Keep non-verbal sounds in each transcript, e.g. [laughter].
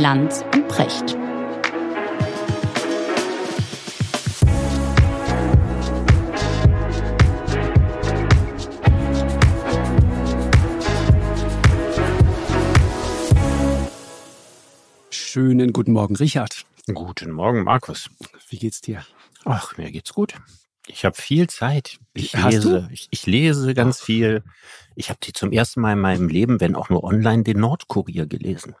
Lanz und Precht. Schönen guten Morgen, Richard. Guten Morgen, Markus. Wie geht's dir? Ach, mir geht's gut. Ich habe viel Zeit. Ich Hast lese, ich, ich lese ganz viel. Ich habe die zum ersten Mal in meinem Leben, wenn auch nur online, den Nordkurier gelesen.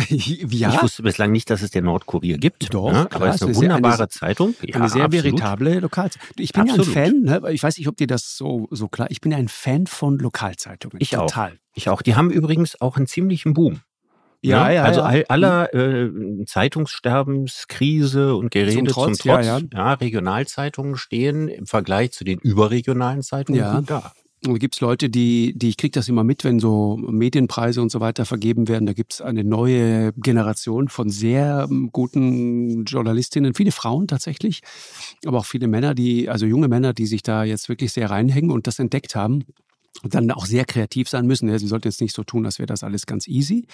[laughs] ja, Ich wusste bislang nicht, dass es den Nordkurier gibt. Doch, ne? aber es ist eine eine wunderbare sehr- Zeitung. Ja, eine sehr absolut. veritable Lokalzeitung. Ich bin Absolut. ja ein Fan, ne? ich weiß nicht, ob dir das so, so klar Ich bin ja ein Fan von Lokalzeitungen. Ich auch. Total. Ich auch. Die haben übrigens auch einen ziemlichen Boom. Ja, ne? ja, Also ja. all, aller äh, Zeitungssterbenskrise und Gerede Zum zum Trotz, Trotz, ja, ja. ja, Regionalzeitungen stehen im Vergleich zu den überregionalen Zeitungen Ja. gut da. Da gibt's Leute, die, die ich kriege das immer mit, wenn so Medienpreise und so weiter vergeben werden. Da gibt's eine neue Generation von sehr ähm, guten Journalistinnen, viele Frauen tatsächlich, aber auch viele Männer, die, also junge Männer, die sich da jetzt wirklich sehr reinhängen und das entdeckt haben. Und dann auch sehr kreativ sein müssen. Sie sollten jetzt nicht so tun, als wäre das alles ganz easy.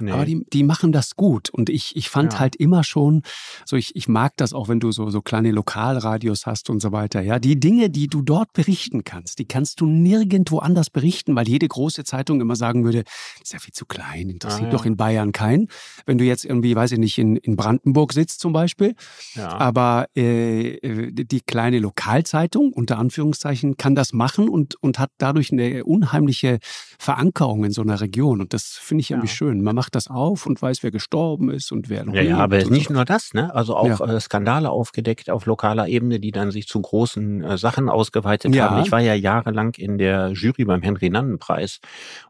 Nee. Aber die, die machen das gut. Und ich, ich fand Ja. halt immer schon, so ich, ich mag das auch, wenn du so, so kleine Lokalradios hast und so weiter. Ja, die Dinge, die du dort berichten kannst, die kannst du nirgendwo anders berichten, weil jede große Zeitung immer sagen würde, das ist ja viel zu klein, interessiert Ah, ja. doch in Bayern keinen. Wenn du jetzt irgendwie, weiß ich nicht, in, in Brandenburg sitzt zum Beispiel, ja. aber äh, äh, die kleine Lokalzeitung, unter Anführungszeichen, kann das machen und, und hat dadurch eine unheimliche Verankerung in so einer Region. Und das finde ich irgendwie Ja. schön. Man macht das auf und weiß, wer gestorben ist und wer noch Ja, ja, aber nicht so. nur das, ne? Also auch Ja. äh, Skandale aufgedeckt auf lokaler Ebene, die dann sich zu großen äh, Sachen ausgeweitet Ja. haben. Ich war ja jahrelang in der Jury beim Henry-Nannen-Preis.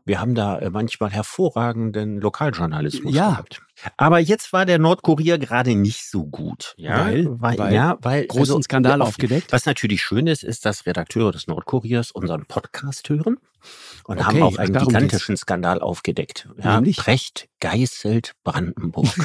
Wir haben da äh, manchmal hervorragenden Lokaljournalismus Ja. gehabt. Aber jetzt war der Nordkurier gerade nicht so gut. Ja, Weil? weil, Weil? ja, weil Großen Skandal auf- aufgedeckt. Was natürlich schön ist, ist, dass Redakteure des Nordkuriers unseren Podcast hören und Okay, haben auch einen gigantischen Skandal aufgedeckt. Ja, Nämlich? Precht geißelt Brandenburg. [laughs]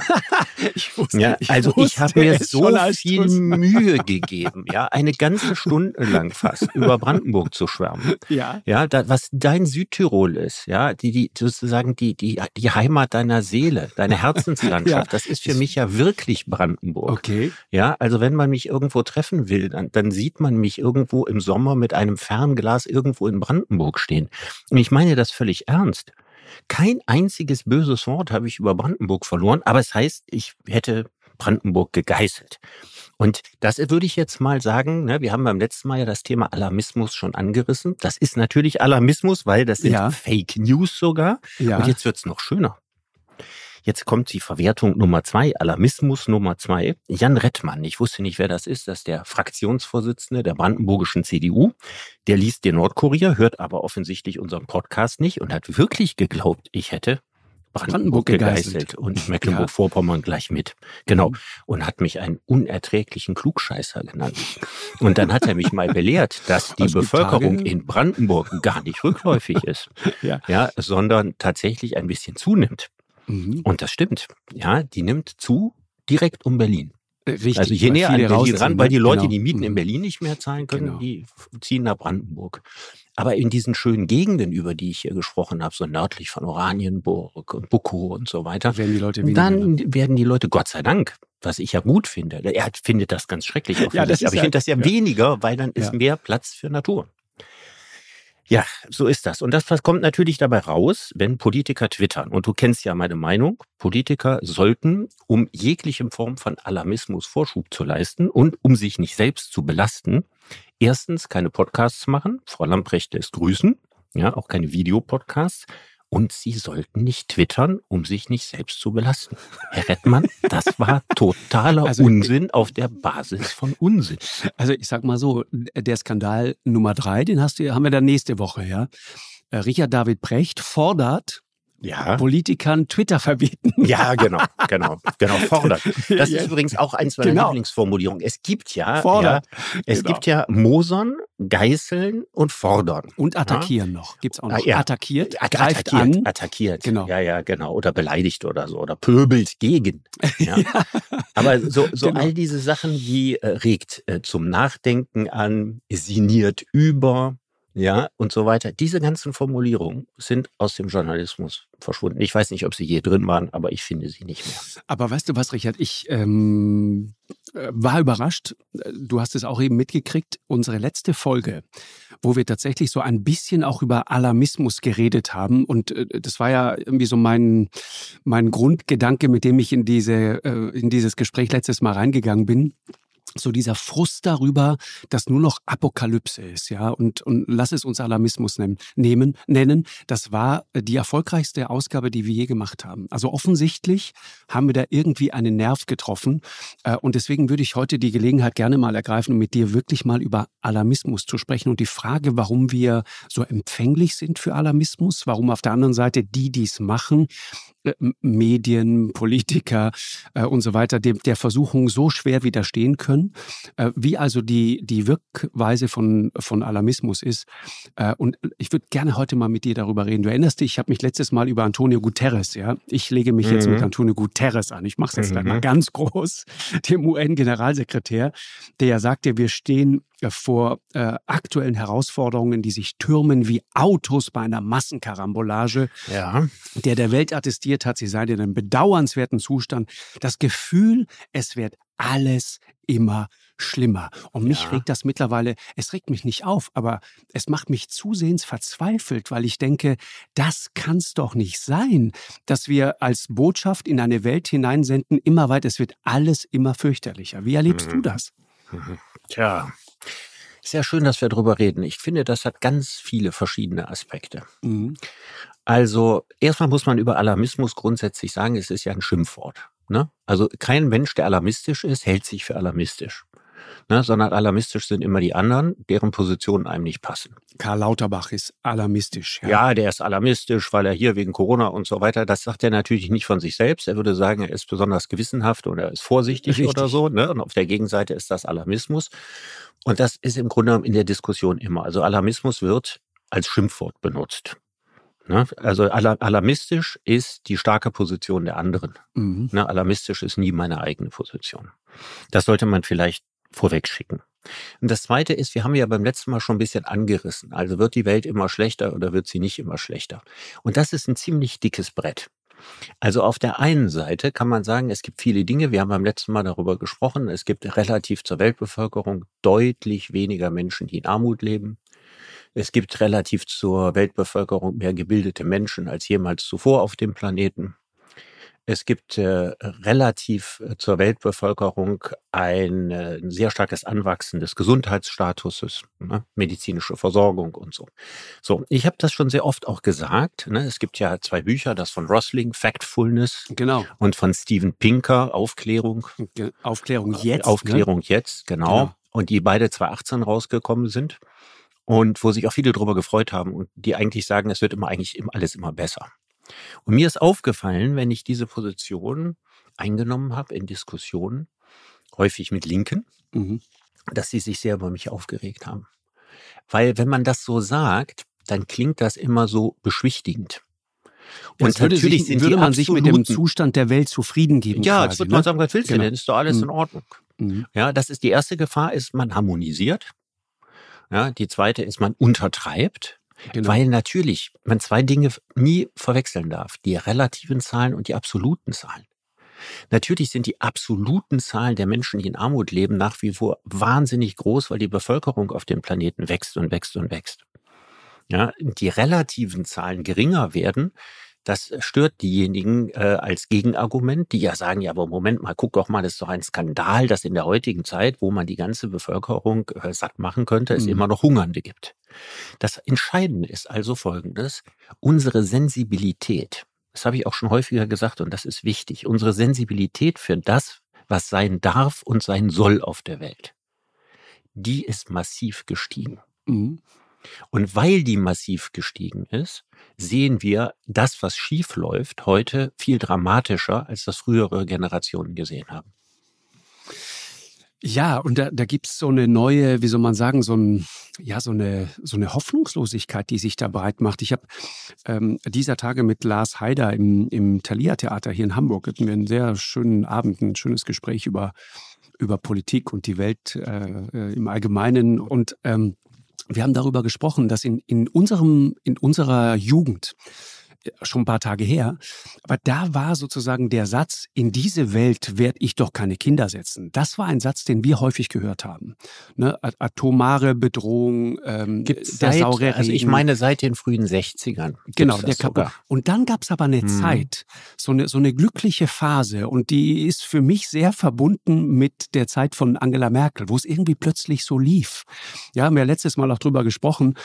Ich wusste, Ja, also ich wusste habe mir so viel [laughs] Mühe gegeben, ja, eine ganze Stunde lang fast über Brandenburg zu schwärmen. Ja. Ja, da, was dein Südtirol ist, ja, die, die sozusagen die, die, die Heimat deiner Seele, deine [laughs] Herzenslandschaft, Ja. das ist für mich ja wirklich Brandenburg. Okay. Ja, also wenn man mich irgendwo treffen will, dann, dann sieht man mich irgendwo im Sommer mit einem Fernglas irgendwo in Brandenburg stehen. Und ich meine das völlig ernst. Kein einziges böses Wort habe ich über Brandenburg verloren, aber es heißt, ich hätte Brandenburg gegeißelt. Und das würde ich jetzt mal sagen, ne, wir haben beim letzten Mal ja das Thema Alarmismus schon angerissen. Das ist natürlich Alarmismus, weil das sind Ja. Fake News sogar. Ja. Und jetzt wird's noch schöner. Jetzt kommt die Verwertung Nummer zwei, Alarmismus Nummer zwei. Jan Rettmann, ich wusste nicht, wer das ist, das ist der Fraktionsvorsitzende der brandenburgischen CDU. Der liest den Nordkurier, hört aber offensichtlich unseren Podcast nicht und hat wirklich geglaubt, ich hätte Brandenburg Brandenburg, gegeißelt. gegeißelt und Mecklenburg-Vorpommern gleich mit. Genau. Und hat mich einen unerträglichen Klugscheißer genannt. Und dann hat er mich mal belehrt, dass die Bevölkerung Tage- in Brandenburg gar nicht rückläufig ist [laughs] Ja. ja, sondern tatsächlich ein bisschen zunimmt. Mhm. Und das stimmt. Ja, die nimmt zu direkt um Berlin. Richtig. also je näher an Berlin ran, weil ne? die Leute Genau. die Mieten Mhm. in Berlin nicht mehr zahlen können, Genau. die ziehen nach Brandenburg. Aber in diesen schönen Gegenden, über die ich hier gesprochen habe, so nördlich von Oranienburg und Bukow und so weiter, Werden die Leute weniger. ne? dann werden die Leute, Gott sei Dank, was ich ja gut finde, er findet das ganz schrecklich [laughs] Ja, das aber ich ja- finde das ja, ja. weniger, weil dann ist mehr Platz für Natur. Ja, so ist das. Und das kommt natürlich dabei raus, wenn Politiker twittern. Und du kennst ja meine Meinung. Politiker sollten, um jegliche Form von Alarmismus Vorschub zu leisten und um sich nicht selbst zu belasten, erstens keine Podcasts machen. Frau Lamprecht lässt grüßen. Ja, auch keine Videopodcasts. Und sie sollten nicht twittern, um sich nicht selbst zu belasten. Herr Rettmann, das war totaler Also- Unsinn auf der Basis von Unsinn. Also ich sag mal so, der Skandal Nummer drei, den hast du, haben wir dann nächste Woche, ja. Äh, Richard David Precht fordert Ja. Politikern Twitter verbieten. Ja, genau, genau, genau, fordert. [laughs] Das Ja. ist übrigens auch eins meiner Genau. Lieblingsformulierungen. Es gibt ja, Fordert. ja es Genau. gibt ja Mosern, Geißeln und Fordern. Und attackieren noch. Gibt's auch noch. Ah, ja. Attackiert, At- greift attackiert, an. attackiert. Genau. Ja, ja, genau. Oder beleidigt oder so. Oder pöbelt gegen. [laughs] Ja. Aber so, so Genau. all diese Sachen wie äh, regt äh, zum Nachdenken an, sinniert über, ja, und so weiter. Diese ganzen Formulierungen sind aus dem Journalismus verschwunden. Ich weiß nicht, ob sie je drin waren, aber ich finde sie nicht mehr. Aber weißt du was, Richard? Ich ähm, äh, war überrascht. Du hast es auch eben mitgekriegt. Unsere letzte Folge, wo wir tatsächlich so ein bisschen auch über Alarmismus geredet haben. Und äh, das war ja irgendwie so mein, mein Grundgedanke, mit dem ich in, diese, äh, in dieses Gespräch letztes Mal reingegangen bin so dieser Frust darüber, dass nur noch Apokalypse ist, ja, und, und lass es uns Alarmismus nennen, nehmen, nennen. Das war die erfolgreichste Ausgabe, die wir je gemacht haben. Also offensichtlich haben wir da irgendwie einen Nerv getroffen. Äh, und deswegen würde ich heute die Gelegenheit gerne mal ergreifen, um mit dir wirklich mal über Alarmismus zu sprechen und die Frage, warum wir so empfänglich sind für Alarmismus, warum auf der anderen Seite die, die es machen, äh, Medien, Politiker äh, und so weiter, dem, der Versuchung so schwer widerstehen können, äh, wie also die, die Wirkweise von, von Alarmismus ist. Äh, und ich würde gerne heute mal mit dir darüber reden. Du erinnerst dich, ich habe mich letztes Mal über Antonio Guterres, ja, ich lege mich mhm. jetzt mit Antonio Guterres an. Ich mache es jetzt mhm. mal ganz groß, [laughs] dem UN-Generalsekretär, der ja sagte, wir stehen äh, vor äh, aktuellen Herausforderungen, die sich türmen wie Autos bei einer Massenkarambolage. Ja. Der der Welt attestiert hat, sie sei in einem bedauernswerten Zustand. Das Gefühl, es wird alles immer schlimmer. Und mich ja. regt das mittlerweile, es regt mich nicht auf, aber es macht mich zusehends verzweifelt, weil ich denke, das kann's doch nicht sein, dass wir als Botschaft in eine Welt hineinsenden, immer weiter, es wird alles immer fürchterlicher. Wie erlebst mhm. du das? Mhm. Tja, sehr schön, dass wir darüber reden. Ich finde, das hat ganz viele verschiedene Aspekte. Mhm. Also erstmal muss man über Alarmismus grundsätzlich sagen, es ist ja ein Schimpfwort. Ne? Also kein Mensch, der alarmistisch ist, hält sich für alarmistisch ne, sondern alarmistisch sind immer die anderen, deren Positionen einem nicht passen. Karl Lauterbach ist alarmistisch. Ja. ja, der ist alarmistisch, weil er hier wegen Corona und so weiter, das sagt er natürlich nicht von sich selbst. Er würde sagen, er ist besonders gewissenhaft oder er ist vorsichtig Richtig. oder so. Ne? Und auf der Gegenseite ist das Alarmismus. Und das ist im Grunde in der Diskussion immer. Also Alarmismus wird als Schimpfwort benutzt. Ne? Also alarmistisch ist die starke Position der anderen. Mhm. Ne? Alarmistisch ist nie meine eigene Position. Das sollte man vielleicht vorwegschicken. Und das Zweite ist, wir haben ja beim letzten Mal schon ein bisschen angerissen. Also wird die Welt immer schlechter oder wird sie nicht immer schlechter? Und das ist ein ziemlich dickes Brett. Also auf der einen Seite kann man sagen, es gibt viele Dinge. Wir haben beim letzten Mal darüber gesprochen. Es gibt relativ zur Weltbevölkerung deutlich weniger Menschen, die in Armut leben. Es gibt relativ zur Weltbevölkerung mehr gebildete Menschen als jemals zuvor auf dem Planeten. Es gibt äh, relativ äh, zur Weltbevölkerung ein, äh, sehr starkes Anwachsen des Gesundheitsstatuses, ne? medizinische Versorgung und so. So, ich habe das schon sehr oft auch gesagt. Ne? Es gibt ja zwei Bücher, das von Rosling, Factfulness, genau, und von Steven Pinker, Aufklärung. Aufklärung äh, jetzt. Aufklärung ne? jetzt, genau. genau. Und die beide 2018 rausgekommen sind und wo sich auch viele darüber gefreut haben und die eigentlich sagen, es wird immer eigentlich alles immer besser. Und mir ist aufgefallen, wenn ich diese Position eingenommen habe in Diskussionen, häufig mit Linken, mhm. dass sie sich sehr über mich aufgeregt haben. Weil wenn man das so sagt, dann klingt das immer so beschwichtigend. Und würde natürlich sich, würde man sich mit dem Zustand der Welt zufrieden geben. Ja, quasi, das würde man ne? sagen, was willst du genau. denn? Ist doch alles mhm. in Ordnung. Mhm. Ja, das ist die erste Gefahr, ist man harmonisiert. Ja, die zweite ist, man untertreibt. Genau. Weil natürlich man zwei Dinge nie verwechseln darf. Die relativen Zahlen und die absoluten Zahlen. Natürlich sind die absoluten Zahlen der Menschen, die in Armut leben, nach wie vor wahnsinnig groß, weil die Bevölkerung auf dem Planeten wächst und wächst und wächst. Ja, die relativen Zahlen geringer werden, das stört diejenigen äh, als Gegenargument, die ja sagen, ja, aber Moment mal, guck doch mal, das ist doch ein Skandal, dass in der heutigen Zeit, wo man die ganze Bevölkerung äh, satt machen könnte, es mhm. immer noch Hungernde gibt. Das Entscheidende ist also Folgendes, unsere Sensibilität, das habe ich auch schon häufiger gesagt und das ist wichtig, unsere Sensibilität für das, was sein darf und sein soll auf der Welt, die ist massiv gestiegen. Mhm. Und weil die massiv gestiegen ist, sehen wir das, was schief läuft, heute viel dramatischer, als das frühere Generationen gesehen haben. Ja, und da, da gibt es so eine neue, wie soll man sagen, so, ein, ja, so, eine, so eine Hoffnungslosigkeit, die sich da breit macht. Ich habe ähm, dieser Tage mit Lars Haider im, im Thalia Theater hier in Hamburg hatten wir einen sehr schönen Abend, ein schönes Gespräch über, über Politik und die Welt äh, äh im Allgemeinen. Und ähm, wir haben darüber gesprochen, dass in, in, unserem, in unserer Jugend schon ein paar Tage her. Aber da war sozusagen der Satz, in diese Welt werde ich doch keine Kinder setzen. Das war ein Satz, den wir häufig gehört haben. Ne? Atomare Bedrohung, ähm, Gibt's der seit, saure Regen. Also ich meine seit den frühen 60ern. Genau, der sogar. Und dann gab es aber eine hm. Zeit, so eine, so eine glückliche Phase und die ist für mich sehr verbunden mit der Zeit von Angela Merkel, wo es irgendwie plötzlich so lief. Ja, haben wir letztes Mal auch drüber gesprochen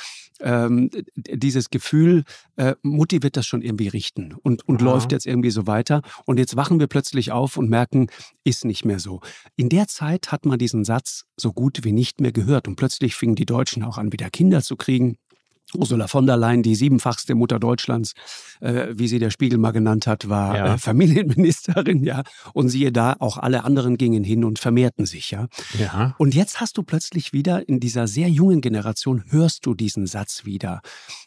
ähm, dieses Gefühl, äh, Mutti wird das schon irgendwie richten und, und läuft jetzt irgendwie so weiter. Und jetzt wachen wir plötzlich auf und merken, ist nicht mehr so. In der Zeit hat man diesen Satz so gut wie nicht mehr gehört. Und plötzlich fingen die Deutschen auch an, wieder Kinder zu kriegen. Ursula von der Leyen, die siebenfachste Mutter Deutschlands, äh, wie sie der Spiegel mal genannt hat, war ja. äh, Familienministerin, ja. Und siehe da, auch alle anderen gingen hin und vermehrten sich, ja. ja. Und jetzt hast du plötzlich wieder in dieser sehr jungen Generation hörst du diesen Satz wieder.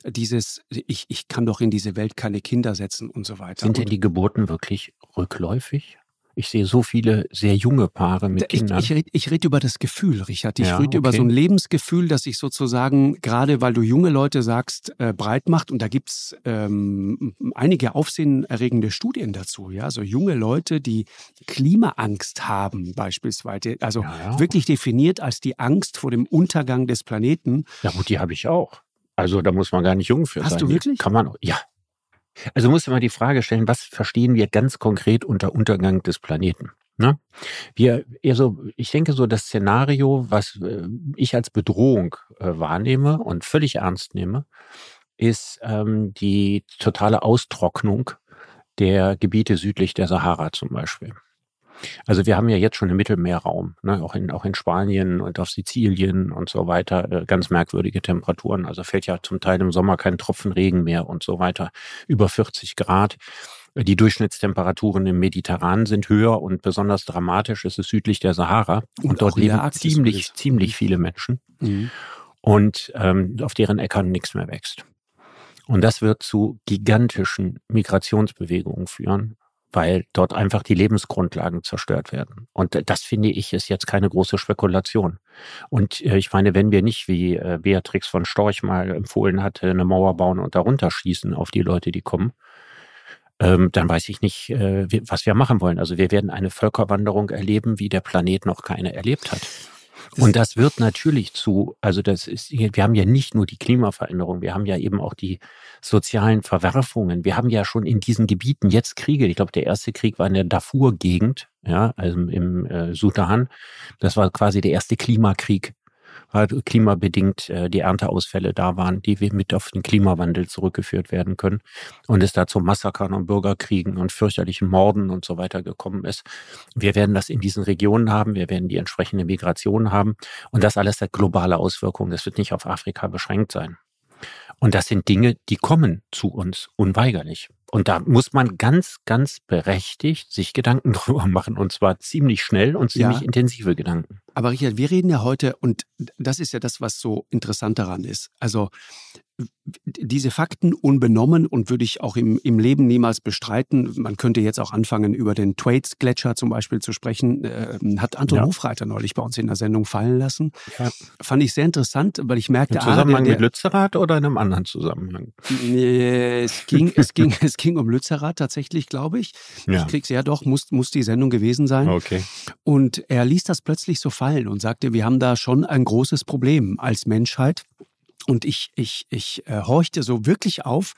Dieses, ich, ich kann doch in diese Welt keine Kinder setzen und so weiter. Sind denn die Geburten wirklich rückläufig? Ich sehe so viele sehr junge Paare mit ich, Kindern. Ich, ich, ich rede über das Gefühl, Richard. Ich ja, rede okay. über so ein Lebensgefühl, das sich sozusagen, gerade weil du junge Leute sagst, äh, breit macht. Und da gibt's ähm, einige aufsehenerregende Studien dazu. Ja, so junge Leute, die Klimaangst haben beispielsweise. Also ja, ja. wirklich definiert als die Angst vor dem Untergang des Planeten. Ja gut, die habe ich auch. Also da muss man gar nicht jung für Hast sein. Hast du wirklich? Kann man, ja, also muss man die Frage stellen, was verstehen wir ganz konkret unter Untergang des Planeten? Ne? Wir, also ich denke so, das Szenario, was äh, ich als Bedrohung äh, wahrnehme und völlig ernst nehme, ist ähm, die totale Austrocknung der Gebiete südlich der Sahara zum Beispiel. Also wir haben ja jetzt schon im Mittelmeerraum, ne, auch, in, auch in Spanien und auf Sizilien und so weiter, äh, ganz merkwürdige Temperaturen. Also fällt ja zum Teil im Sommer kein Tropfen Regen mehr und so weiter. Über 40 Grad. Die Durchschnittstemperaturen im Mediterran sind höher und besonders dramatisch ist es südlich der Sahara. Und, und dort leben ziemlich, ziemlich viele Menschen. Mhm. Und ähm, auf deren Äckern nichts mehr wächst. Und das wird zu gigantischen Migrationsbewegungen führen weil dort einfach die Lebensgrundlagen zerstört werden. Und das finde ich ist jetzt keine große Spekulation. Und äh, ich meine, wenn wir nicht, wie äh, Beatrix von Storch mal empfohlen hatte, eine Mauer bauen und darunter schießen auf die Leute, die kommen, ähm, dann weiß ich nicht, äh, was wir machen wollen. Also wir werden eine Völkerwanderung erleben, wie der Planet noch keine erlebt hat. Und das wird natürlich zu, also das ist, wir haben ja nicht nur die Klimaveränderung, wir haben ja eben auch die sozialen Verwerfungen. Wir haben ja schon in diesen Gebieten jetzt Kriege. Ich glaube, der erste Krieg war in der Darfur-Gegend, ja, also im äh, Sudan. Das war quasi der erste Klimakrieg klimabedingt äh, die Ernteausfälle da waren, die mit auf den Klimawandel zurückgeführt werden können und es da zu Massakern und Bürgerkriegen und fürchterlichen Morden und so weiter gekommen ist. Wir werden das in diesen Regionen haben, wir werden die entsprechende Migration haben und das alles hat globale Auswirkungen. Das wird nicht auf Afrika beschränkt sein. Und das sind Dinge, die kommen zu uns unweigerlich. Und da muss man ganz, ganz berechtigt sich Gedanken [laughs] drüber machen. Und zwar ziemlich schnell und ziemlich ja. intensive Gedanken. Aber Richard, wir reden ja heute, und das ist ja das, was so interessant daran ist. Also diese Fakten unbenommen und würde ich auch im, im Leben niemals bestreiten. Man könnte jetzt auch anfangen, über den Thwaites-Gletscher zum Beispiel zu sprechen. Äh, hat Anton ja. Hofreiter neulich bei uns in der Sendung fallen lassen. Ja. Fand ich sehr interessant, weil ich merkte... Im Zusammenhang ah, der, mit Lützerath oder in einem anderen Zusammenhang? Es ging, es ging, es ging um Lützerath tatsächlich, glaube ich. Ja. Ich krieg's ja doch, muss, muss die Sendung gewesen sein. Okay. Und er ließ das plötzlich so fallen und sagte, wir haben da schon ein großes Problem als Menschheit. Und ich, ich, ich äh, horchte so wirklich auf,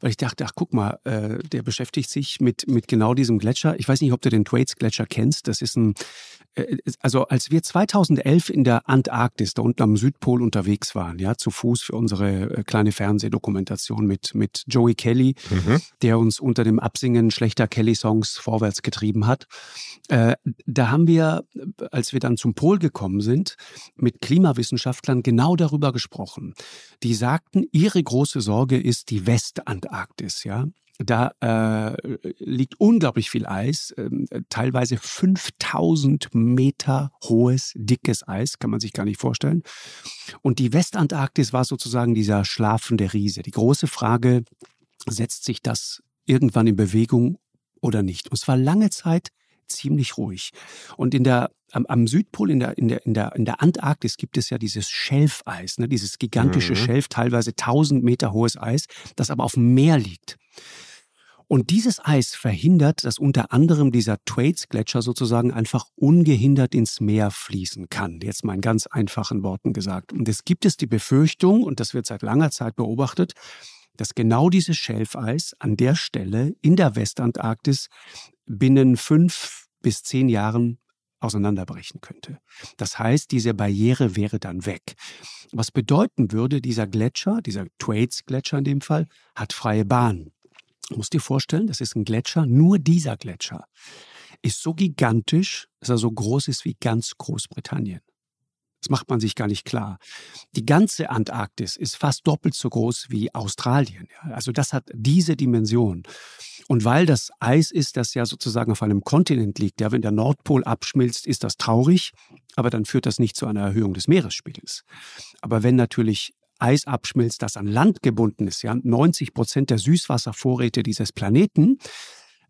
weil ich dachte, ach guck mal, äh, der beschäftigt sich mit, mit genau diesem Gletscher. Ich weiß nicht, ob du den Thwaites Gletscher kennst. Das ist ein, also als wir 2011 in der Antarktis, da unten am Südpol unterwegs waren, ja, zu Fuß für unsere äh, kleine Fernsehdokumentation mit, mit Joey Kelly, mhm. der uns unter dem Absingen schlechter Kelly-Songs vorwärts getrieben hat. Äh, da haben wir, als wir dann zum Pol gekommen sind, mit Klimawissenschaftlern genau darüber gesprochen. Die sagten, ihre große Sorge ist die Westantarktis, ja. Da äh, liegt unglaublich viel Eis, äh, teilweise 5000 Meter hohes, dickes Eis, kann man sich gar nicht vorstellen. Und die Westantarktis war sozusagen dieser schlafende Riese. Die große Frage, setzt sich das irgendwann in Bewegung oder nicht? Und es war lange Zeit ziemlich ruhig. Und in der am, am Südpol, in der, in, der, in, der, in der Antarktis gibt es ja dieses Schelfeis, ne, dieses gigantische mhm. Schelf, teilweise 1000 Meter hohes Eis, das aber auf dem Meer liegt. Und dieses Eis verhindert, dass unter anderem dieser Thwaites-Gletscher sozusagen einfach ungehindert ins Meer fließen kann. Jetzt mal in ganz einfachen Worten gesagt. Und es gibt es die Befürchtung, und das wird seit langer Zeit beobachtet, dass genau dieses Schelfeis an der Stelle in der Westantarktis binnen fünf bis zehn Jahren auseinanderbrechen könnte. Das heißt, diese Barriere wäre dann weg. Was bedeuten würde, dieser Gletscher, dieser Thwaites-Gletscher in dem Fall, hat freie Bahn. Du musst dir vorstellen, das ist ein Gletscher, nur dieser Gletscher ist so gigantisch, dass er so groß ist wie ganz Großbritannien. Das macht man sich gar nicht klar. Die ganze Antarktis ist fast doppelt so groß wie Australien. Also das hat diese Dimension. Und weil das Eis ist, das ja sozusagen auf einem Kontinent liegt, ja, wenn der Nordpol abschmilzt, ist das traurig, aber dann führt das nicht zu einer Erhöhung des Meeresspiegels. Aber wenn natürlich Eis abschmilzt, das an Land gebunden ist, ja, 90 Prozent der Süßwasservorräte dieses Planeten,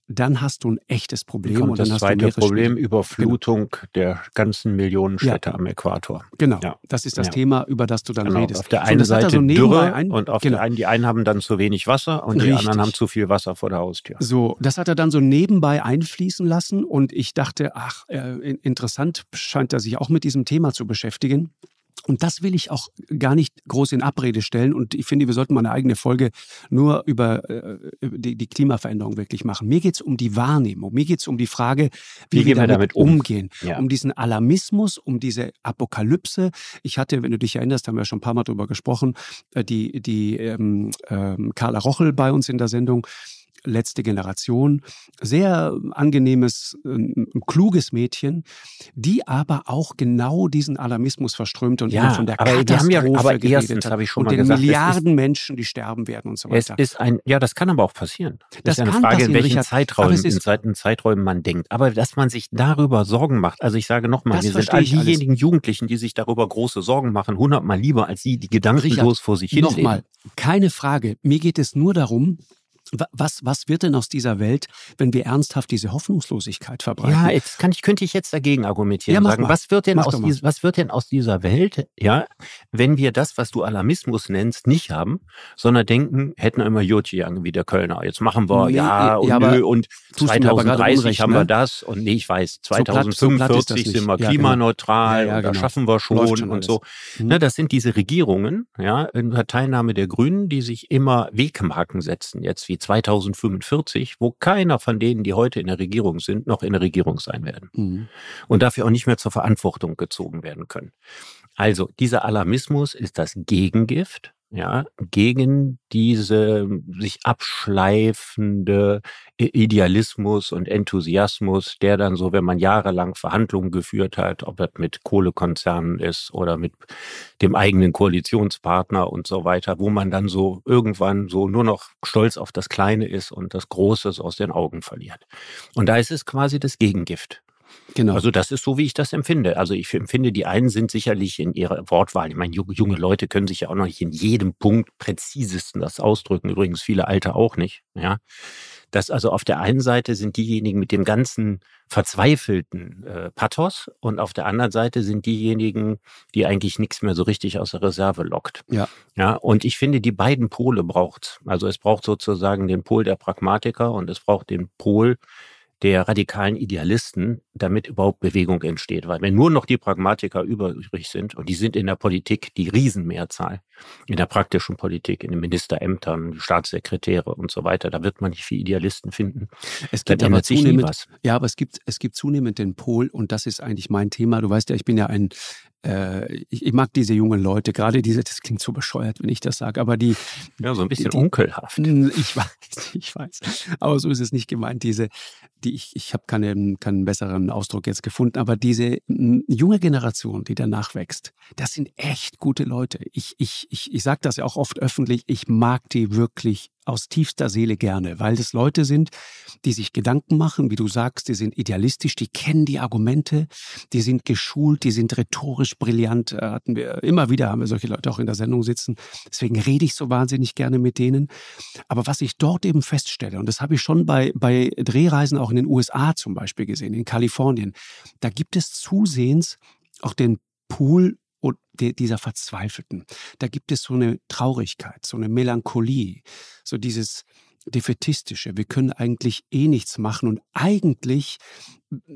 dann hast du ein echtes Problem. und dann das zweite Problem, Überflutung genau. der ganzen Millionen Städte ja. am Äquator. Genau, ja. das ist das ja. Thema, über das du dann genau. redest. Auf der einen so, Seite so Dürre ein, und auf genau. der einen, die einen haben dann zu wenig Wasser und Richtig. die anderen haben zu viel Wasser vor der Haustür. So, das hat er dann so nebenbei einfließen lassen und ich dachte, ach, äh, interessant scheint er sich auch mit diesem Thema zu beschäftigen. Und das will ich auch gar nicht groß in Abrede stellen. Und ich finde, wir sollten mal eine eigene Folge nur über äh, die, die, Klimaveränderung wirklich machen. Mir geht es um die Wahrnehmung. Mir geht es um die Frage, wie, wie wir damit, damit um? umgehen. Ja. Um diesen Alarmismus, um diese Apokalypse. Ich hatte, wenn du dich erinnerst, haben wir schon ein paar Mal drüber gesprochen, äh, die, die ähm, ähm, Carla Rochel bei uns in der Sendung letzte Generation, sehr angenehmes, äh, kluges Mädchen, die aber auch genau diesen Alarmismus verströmt und ja, von der aber Katastrophe ja, aber erstens habe ich schon und mal den gesagt, Milliarden Menschen, die sterben werden und so weiter. Es ist ein, ja, das kann aber auch passieren. Das, das ist eine Frage, in welchen Zeitraum, in Zeiten, Zeiträumen man denkt. Aber dass man sich darüber Sorgen macht, also ich sage nochmal, wir sind all diejenigen alles. Jugendlichen, die sich darüber große Sorgen machen, hundertmal lieber als sie, die gedankenlos Richard, vor sich hin Nochmal, keine Frage. Mir geht es nur darum, was, was wird denn aus dieser Welt, wenn wir ernsthaft diese Hoffnungslosigkeit verbreiten? Ja, jetzt kann ich, könnte ich jetzt dagegen argumentieren ja, sagen, mal. was wird denn aus dies, was wird denn aus dieser Welt, ja, wenn wir das, was du Alarmismus nennst, nicht haben, sondern denken, hätten immer Jotjiang wie der Kölner. Jetzt machen wir, nee, ja, und ja, nö, und 2030 Unrecht, haben wir ne? das und nee, ich weiß, 2045 so sind wir klimaneutral genau. ja, genau. und das schaffen wir schon, schon und so. Mhm. Ne, das sind diese Regierungen, ja, in der Teilnahme der Grünen, die sich immer Wegmarken setzen, jetzt wie 2045, wo keiner von denen, die heute in der Regierung sind, noch in der Regierung sein werden. Mhm. Und dafür auch nicht mehr zur Verantwortung gezogen werden können. Also dieser Alarmismus ist das Gegengift ja, gegen diese sich abschleifende Idealismus und Enthusiasmus, der dann so, wenn man jahrelang Verhandlungen geführt hat, ob das mit Kohlekonzernen ist oder mit dem eigenen Koalitionspartner und so weiter, wo man dann so irgendwann so nur noch stolz auf das Kleine ist und das Große aus den Augen verliert. Und da ist es quasi das Gegengift. Genau. Also das ist so, wie ich das empfinde. Also ich empfinde, die einen sind sicherlich in ihrer Wortwahl. Ich meine, junge Leute können sich ja auch noch nicht in jedem Punkt präzisesten das ausdrücken. Übrigens viele Alte auch nicht. Ja, dass also auf der einen Seite sind diejenigen mit dem ganzen verzweifelten äh, Pathos und auf der anderen Seite sind diejenigen, die eigentlich nichts mehr so richtig aus der Reserve lockt. Ja. Ja. Und ich finde, die beiden Pole braucht. Also es braucht sozusagen den Pol der Pragmatiker und es braucht den Pol der radikalen Idealisten, damit überhaupt Bewegung entsteht. Weil wenn nur noch die Pragmatiker übrig sind, und die sind in der Politik die Riesenmehrzahl, in der praktischen Politik, in den Ministerämtern, Staatssekretäre und so weiter, da wird man nicht viele Idealisten finden. Es gibt aber zunehmend, ja, aber es gibt, es gibt zunehmend den Pol, und das ist eigentlich mein Thema. Du weißt ja, ich bin ja ein ich, ich, mag diese jungen Leute, gerade diese, das klingt so bescheuert, wenn ich das sage, aber die. Ja, so ein bisschen die, onkelhaft. Ich weiß, [laughs] ich weiß. Aber so ist es nicht gemeint. Diese, die, ich, ich habe keinen, keinen besseren Ausdruck jetzt gefunden, aber diese junge Generation, die danach wächst, das sind echt gute Leute. Ich, ich, ich, ich sage das ja auch oft öffentlich, ich mag die wirklich aus tiefster Seele gerne, weil das Leute sind, die sich Gedanken machen, wie du sagst, die sind idealistisch, die kennen die Argumente, die sind geschult, die sind rhetorisch brillant. Äh, hatten wir immer wieder, haben wir solche Leute auch in der Sendung sitzen. Deswegen rede ich so wahnsinnig gerne mit denen. Aber was ich dort eben feststelle, und das habe ich schon bei, bei Drehreisen auch in den USA zum Beispiel gesehen, in Kalifornien, da gibt es zusehends auch den Pool und dieser Verzweifelten. Da gibt es so eine Traurigkeit, so eine Melancholie, so dieses Defetistische. Wir können eigentlich eh nichts machen und eigentlich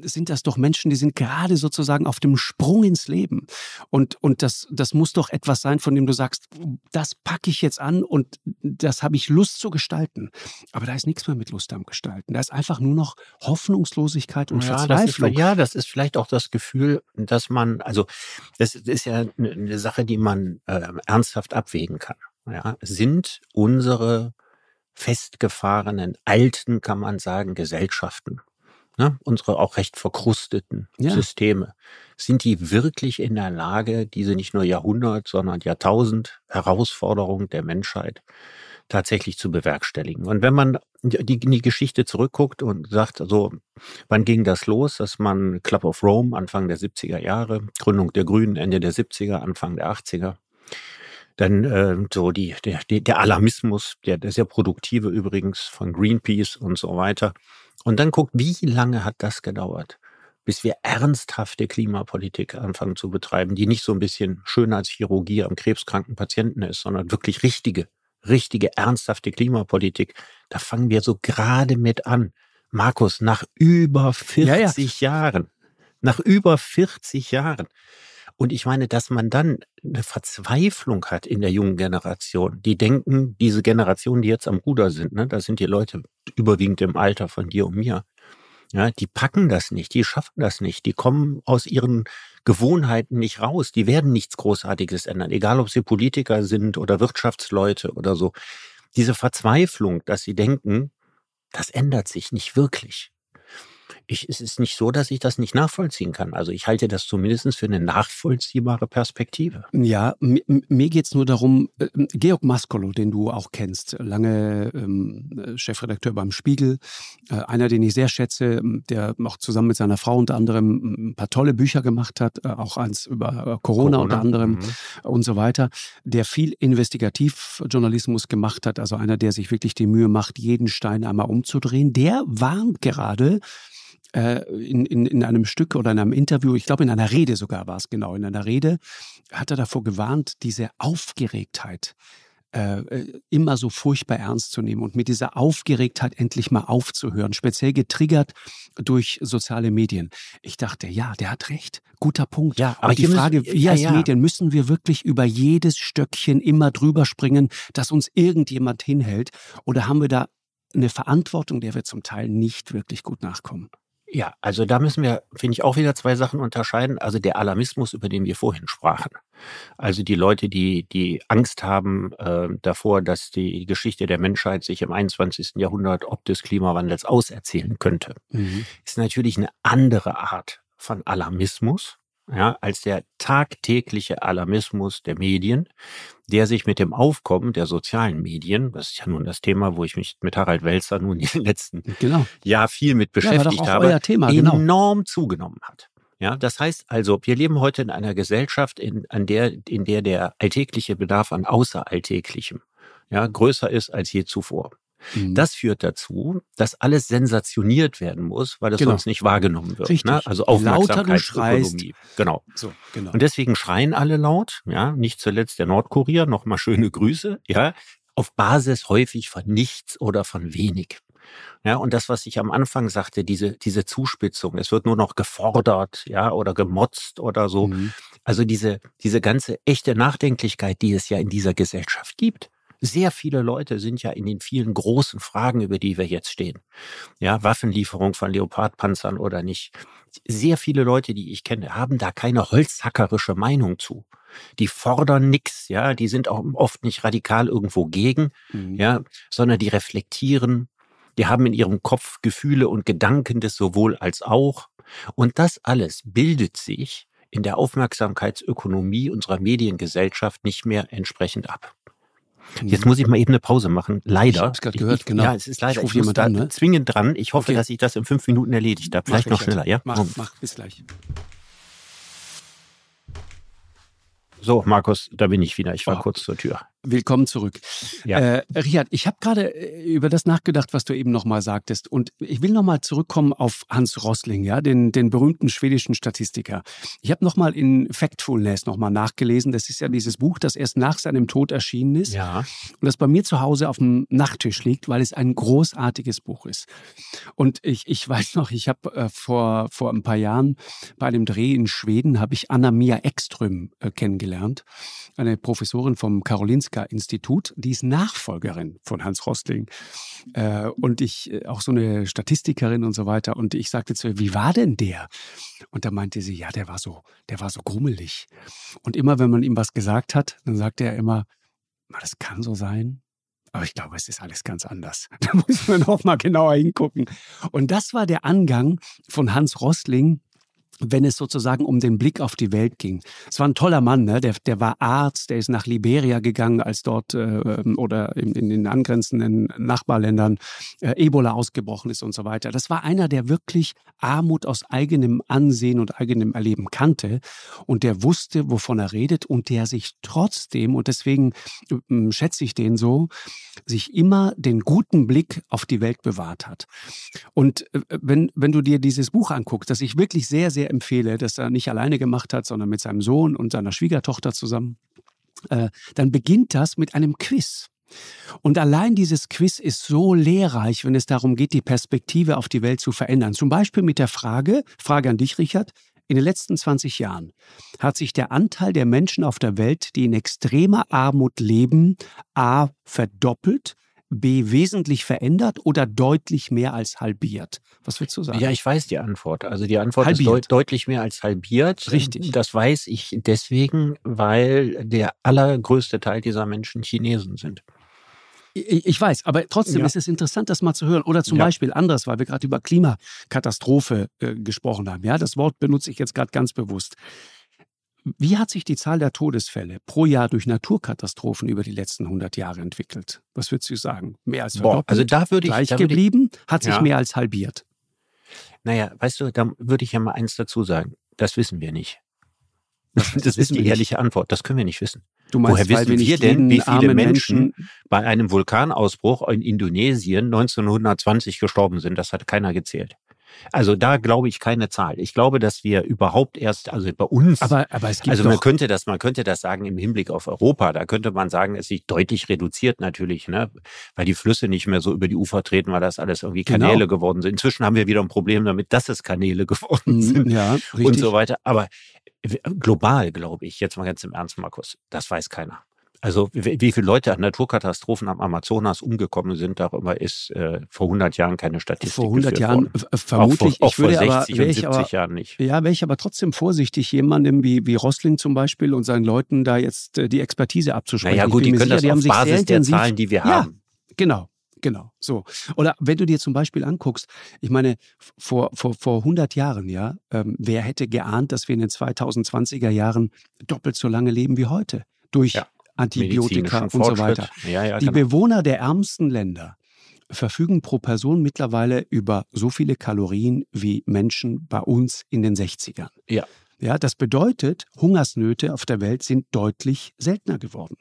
sind das doch Menschen, die sind gerade sozusagen auf dem Sprung ins Leben. Und, und das, das muss doch etwas sein, von dem du sagst, das packe ich jetzt an und das habe ich Lust zu gestalten. Aber da ist nichts mehr mit Lust am Gestalten. Da ist einfach nur noch Hoffnungslosigkeit und ja, Verzweiflung. Das ist, ja, das ist vielleicht auch das Gefühl, dass man, also das ist ja eine Sache, die man äh, ernsthaft abwägen kann. Ja, sind unsere festgefahrenen, alten, kann man sagen, Gesellschaften ne, unsere auch recht verkrusteten ja. Systeme, sind die wirklich in der Lage, diese nicht nur Jahrhundert, sondern Jahrtausend Herausforderungen der Menschheit tatsächlich zu bewerkstelligen. Und wenn man die, die Geschichte zurückguckt und sagt, so, wann ging das los, dass man Club of Rome Anfang der 70er Jahre, Gründung der Grünen Ende der 70er, Anfang der 80er, dann äh, so die, der, der Alarmismus, der, der sehr produktive übrigens von Greenpeace und so weiter, und dann guckt, wie lange hat das gedauert, bis wir ernsthafte Klimapolitik anfangen zu betreiben, die nicht so ein bisschen schöner als Chirurgie am krebskranken Patienten ist, sondern wirklich richtige, richtige, ernsthafte Klimapolitik. Da fangen wir so gerade mit an. Markus, nach über 40 ja, ja. Jahren, nach über 40 Jahren. Und ich meine, dass man dann eine Verzweiflung hat in der jungen Generation. Die denken, diese Generation, die jetzt am Ruder sind, ne, das sind die Leute überwiegend im Alter von dir und mir. Ja, die packen das nicht, die schaffen das nicht, die kommen aus ihren Gewohnheiten nicht raus, die werden nichts Großartiges ändern, egal ob sie Politiker sind oder Wirtschaftsleute oder so. Diese Verzweiflung, dass sie denken, das ändert sich nicht wirklich ich, es ist nicht so, dass ich das nicht nachvollziehen kann. Also ich halte das zumindest für eine nachvollziehbare Perspektive. Ja, mir geht es nur darum, äh, Georg Maskolo, den du auch kennst, lange ähm, Chefredakteur beim Spiegel, äh, einer, den ich sehr schätze, der auch zusammen mit seiner Frau unter anderem ein paar tolle Bücher gemacht hat, äh, auch eins über äh, Corona, Corona. unter anderem mhm. und so weiter, der viel Investigativjournalismus gemacht hat, also einer, der sich wirklich die Mühe macht, jeden Stein einmal umzudrehen, der warnt gerade äh, in, in, in einem Stück oder in einem Interview, ich glaube in einer Rede sogar war es genau, in einer Rede, hat er davor gewarnt, diese Aufgeregtheit äh, äh, immer so furchtbar ernst zu nehmen und mit dieser Aufgeregtheit endlich mal aufzuhören, speziell getriggert durch soziale Medien. Ich dachte, ja, der hat recht. Guter Punkt. Ja, aber, aber die Frage, müssen, wir ja, als ja. Medien, müssen wir wirklich über jedes Stöckchen immer drüber springen, dass uns irgendjemand hinhält? Oder haben wir da eine Verantwortung, der wir zum Teil nicht wirklich gut nachkommen? Ja, also da müssen wir, finde ich, auch wieder zwei Sachen unterscheiden. Also der Alarmismus, über den wir vorhin sprachen. Also die Leute, die, die Angst haben äh, davor, dass die Geschichte der Menschheit sich im 21. Jahrhundert ob des Klimawandels auserzählen könnte, mhm. ist natürlich eine andere Art von Alarmismus ja, als der tagtägliche Alarmismus der Medien, der sich mit dem Aufkommen der sozialen Medien, das ist ja nun das Thema, wo ich mich mit Harald Welzer nun [laughs] in den letzten genau. Jahr viel mit beschäftigt ja, habe, Thema, genau. enorm zugenommen hat. Ja, das heißt also, wir leben heute in einer Gesellschaft, in, an der, in der der alltägliche Bedarf an Außeralltäglichem ja, größer ist als je zuvor. Mhm. Das führt dazu, dass alles sensationiert werden muss, weil es genau. sonst nicht wahrgenommen wird. Richtig. Ne? Also Aufmerksamkeitsökonomie. Genau. So, genau. Und deswegen schreien alle laut, ja, nicht zuletzt der Nordkorea, nochmal schöne Grüße, ja, auf Basis häufig von nichts oder von wenig. Ja, und das, was ich am Anfang sagte, diese, diese Zuspitzung, es wird nur noch gefordert, ja, oder gemotzt oder so. Mhm. Also diese, diese ganze echte Nachdenklichkeit, die es ja in dieser Gesellschaft gibt, sehr viele Leute sind ja in den vielen großen Fragen, über die wir jetzt stehen. Ja, Waffenlieferung von Leopardpanzern oder nicht. Sehr viele Leute, die ich kenne, haben da keine holzhackerische Meinung zu. Die fordern nichts, ja, die sind auch oft nicht radikal irgendwo gegen, mhm. ja, sondern die reflektieren, die haben in ihrem Kopf Gefühle und Gedanken des sowohl als auch. Und das alles bildet sich in der Aufmerksamkeitsökonomie unserer Mediengesellschaft nicht mehr entsprechend ab. Jetzt muss ich mal eben eine Pause machen. Leider. Ich habe es gerade gehört, genau. Ja, es ist leider. Ich, ich muss da an, ne? zwingend dran. Ich hoffe, okay. dass ich das in fünf Minuten erledigt habe. Vielleicht mach noch schneller, ja? Mach, mach, bis gleich. So, Markus, da bin ich wieder. Ich war oh. kurz zur Tür. Willkommen zurück. Ja. Äh, Richard, ich habe gerade äh, über das nachgedacht, was du eben nochmal sagtest. Und ich will nochmal zurückkommen auf Hans Rossling, ja, den, den berühmten schwedischen Statistiker. Ich habe nochmal in Factfulness nochmal nachgelesen. Das ist ja dieses Buch, das erst nach seinem Tod erschienen ist. Ja. Und das bei mir zu Hause auf dem Nachttisch liegt, weil es ein großartiges Buch ist. Und ich, ich weiß noch, ich habe äh, vor, vor ein paar Jahren bei einem Dreh in Schweden, habe ich Anna-Mia Ekström äh, kennengelernt. Eine Professorin vom Karolinska Institut, die ist Nachfolgerin von Hans Rostling. Äh, und ich, äh, auch so eine Statistikerin und so weiter. Und ich sagte zu ihr, wie war denn der? Und da meinte sie, ja, der war so, der war so grummelig. Und immer, wenn man ihm was gesagt hat, dann sagte er immer, das kann so sein. Aber ich glaube, es ist alles ganz anders. [laughs] Da muss man auch mal genauer hingucken. Und das war der Angang von Hans Rostling wenn es sozusagen um den Blick auf die Welt ging. Es war ein toller Mann, ne? der, der war Arzt, der ist nach Liberia gegangen, als dort äh, ähm, oder in, in, den angrenzenden Nachbarländern äh, Ebola ausgebrochen ist und so weiter. Das war einer, der wirklich Armut aus eigenem Ansehen und eigenem Erleben kannte und der wusste, wovon er redet und der sich trotzdem, und deswegen äh, schätze ich den so, sich immer den guten Blick auf die Welt bewahrt hat. Und äh, wenn, wenn du dir dieses Buch anguckst, das ich wirklich sehr, sehr empfehle, das er nicht alleine gemacht hat, sondern mit seinem Sohn und seiner Schwiegertochter zusammen, äh, dann beginnt das mit einem Quiz. Und allein dieses Quiz ist so lehrreich, wenn es darum geht, die Perspektive auf die Welt zu verändern. Zum Beispiel mit der Frage, Frage an dich, Richard, in den letzten 20 Jahren hat sich der Anteil der Menschen auf der Welt, die in extremer Armut leben, a verdoppelt, b wesentlich verändert oder deutlich mehr als halbiert? Was würdest du sagen? Ja, ich weiß die Antwort. Also die Antwort halbiert. ist deut deutlich mehr als halbiert. Richtig. Das weiß ich deswegen, weil der allergrößte Teil dieser Menschen Chinesen sind. Ich weiß, aber trotzdem ja. ist es interessant, das mal zu hören. Oder zum ja. Beispiel anders, weil wir gerade über Klimakatastrophe äh, gesprochen haben. Ja, das Wort benutze ich jetzt gerade ganz bewusst. Wie hat sich die Zahl der Todesfälle pro Jahr durch Naturkatastrophen über die letzten 100 Jahre entwickelt? Was würdest du sagen? Mehr als verdoppelt? Boah, also da würde ich gleich da geblieben, ich, hat sich ja. mehr als halbiert. Naja, weißt du, da würde ich ja mal eins dazu sagen. Das wissen wir nicht. Das, [laughs] das ist die ehrliche Antwort. Das können wir nicht wissen. Meinst, Woher wissen wir denn, wie viele Menschen, Menschen, bei einem Vulkanausbruch in Indonesien 1920 gestorben sind? Das hat keiner gezählt. Also da glaube ich keine Zahl. Ich glaube, dass wir überhaupt erst, also bei uns, aber, aber es gibt also man könnte das, man könnte das sagen im Hinblick auf Europa. Da könnte man sagen, es sich deutlich reduziert natürlich, ne, weil die Flüsse nicht mehr so über die Ufer treten, weil das alles irgendwie genau. Kanäle genau. geworden sind. Inzwischen haben wir wieder ein Problem damit, dass es Kanäle [laughs] geworden mhm, sind ja, und so weiter. Aber global glaube ich, jetzt mal ganz im Ernst, Markus, das weiß keiner. Also wie, viele Leute an Naturkatastrophen am Amazonas umgekommen sind, darüber ist äh, vor 100 Jahren keine Statistik Vor 100 Jahren worden. vermutlich. Auch vor, auch ich würde vor 60 aber, und 70 aber, Jahren nicht. Ja, wäre ich aber trotzdem vorsichtig, jemandem wie, wie Rossling zum Beispiel und seinen Leuten da jetzt äh, die Expertise abzusprechen. Naja gut, die können sicher, das auf Basis der Zahlen, die wir ja, haben. Genau, Genau, so. Oder wenn du dir zum Beispiel anguckst, ich meine, vor, vor, vor 100 Jahren, ja, ähm, wer hätte geahnt, dass wir in den 2020er Jahren doppelt so lange leben wie heute? Durch ja. Antibiotika und so weiter. Ja, ja, die genau. Bewohner der ärmsten Länder verfügen pro Person mittlerweile über so viele Kalorien wie Menschen bei uns in den 60ern. Ja. Ja, das bedeutet, Hungersnöte auf der Welt sind deutlich seltener geworden.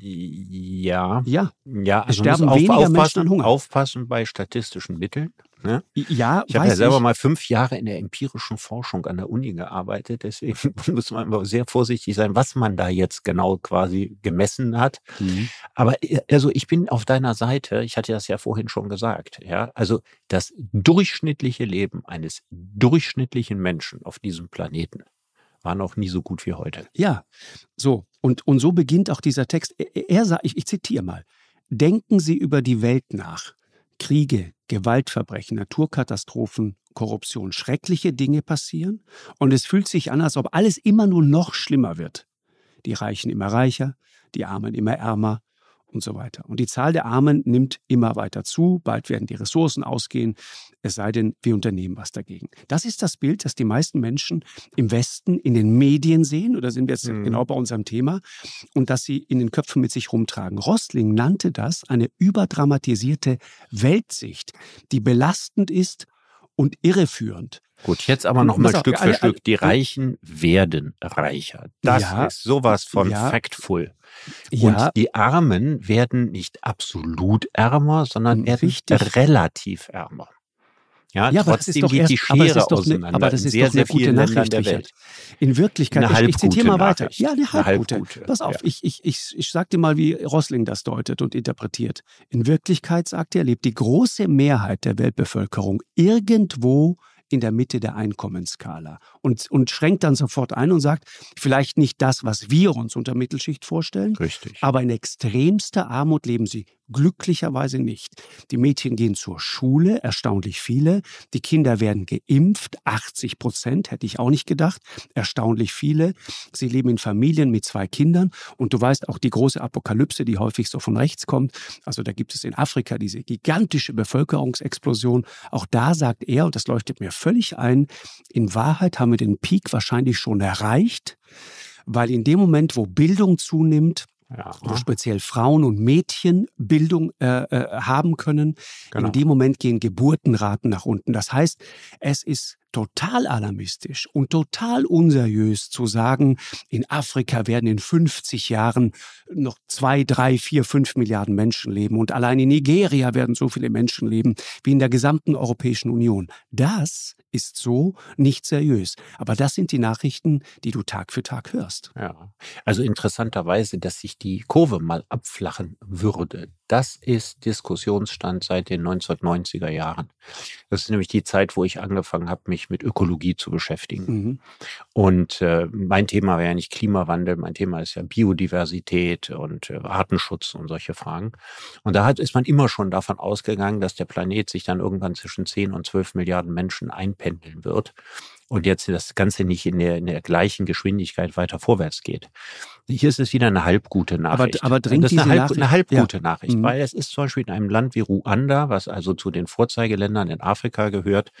Ja. Ja. Ja, es sterben weniger Menschen an Hunger. Aufpassen bei statistischen Mitteln. Ne? Ja, ich habe ja selber ich. mal fünf Jahre in der empirischen Forschung an der Uni gearbeitet, deswegen [laughs] muss man immer sehr vorsichtig sein, was man da jetzt genau quasi gemessen hat. Mhm. Aber äh, also ich bin auf deiner Seite, ich hatte das ja vorhin schon gesagt, ja, also das durchschnittliche Leben eines durchschnittlichen Menschen auf diesem Planeten war noch nie so gut wie heute. Ja, so. Und, und so beginnt auch dieser Text. Er, er sagt, ich, ich zitiere mal, denken Sie über die Welt nach. Kriege, Gewaltverbrechen, Naturkatastrophen, Korruption, schreckliche Dinge passieren und es fühlt sich an, als ob alles immer nur noch schlimmer wird. Die Reichen immer reicher, die Armen immer ärmer und so weiter. Und die Zahl der Armen nimmt immer weiter zu. Bald werden die Ressourcen ausgehen, es sei denn, wir unternehmen was dagegen. Das ist das Bild, das die meisten Menschen im Westen in den Medien sehen, oder sind wir jetzt mhm. genau bei unserem Thema, und das sie in den Köpfen mit sich rumtragen. Rosling nannte das eine überdramatisierte Weltsicht, die belastend ist und irreführend. Gut, jetzt aber noch mal Stück für Stück. Die Reichen werden reicher. Das ja, ist sowas von ja, factful. Und ja. die Armen werden nicht absolut ärmer, sondern werden Richtig. relativ ärmer. Ja, ja trotzdem geht erst, die Schere aber auseinander. aber das ist sehr, doch eine gute Nachricht, der Welt. In Wirklichkeit, eine ich, ich zitiere mal weiter. Ja, eine halbgute. Halbgute. Pass auf, ja. ich, ich, ich, ich sag dir mal, wie Rosling das deutet und interpretiert. In Wirklichkeit, sagt er, lebt die große Mehrheit der Weltbevölkerung irgendwo in der Mitte der Einkommensskala und, und schränkt dann sofort ein und sagt, vielleicht nicht das, was wir uns unter Mittelschicht vorstellen, Richtig. aber in extremster Armut leben sie glücklicherweise nicht. Die Mädchen gehen zur Schule, erstaunlich viele. Die Kinder werden geimpft, 80 Prozent, hätte ich auch nicht gedacht, erstaunlich viele. Sie leben in Familien mit zwei Kindern und du weißt auch die große Apokalypse, die häufig so von rechts kommt. Also da gibt es in Afrika diese gigantische Bevölkerungsexplosion. Auch da sagt er, und das leuchtet mir völlig ein, in Wahrheit haben wir den Peak wahrscheinlich schon erreicht, weil in dem Moment, wo Bildung zunimmt, ja. wo speziell Frauen und Mädchen Bildung äh, äh, haben können. Genau. In dem Moment gehen Geburtenraten nach unten. Das heißt, es ist total alarmistisch und total unseriös zu sagen, in Afrika werden in 50 Jahren noch zwei, drei, vier, fünf Milliarden Menschen leben und allein in Nigeria werden so viele Menschen leben wie in der gesamten Europäischen Union. Das ist so nicht seriös. Aber das sind die Nachrichten, die du Tag für Tag hörst. Ja, also interessanterweise, dass sich die Kurve mal abflachen würde. Das ist Diskussionsstand seit den 1990er Jahren. Das ist nämlich die Zeit, wo ich angefangen habe, mich mit Ökologie zu beschäftigen. Mhm. Und äh, mein Thema wäre ja nicht Klimawandel, mein Thema ist ja Biodiversität und äh, Artenschutz und solche Fragen. Und da hat, ist man immer schon davon ausgegangen, dass der Planet sich dann irgendwann zwischen 10 und 12 Milliarden Menschen einpendeln wird und jetzt das Ganze nicht in der, in der gleichen Geschwindigkeit weiter vorwärts geht. Hier ist es wieder eine halbgute Nachricht. Aber, aber dringt das ist eine, halb, eine halbgute ja. Nachricht, mhm. weil es ist zum Beispiel in einem Land wie Ruanda, was also zu den Vorzeigeländern in Afrika gehört,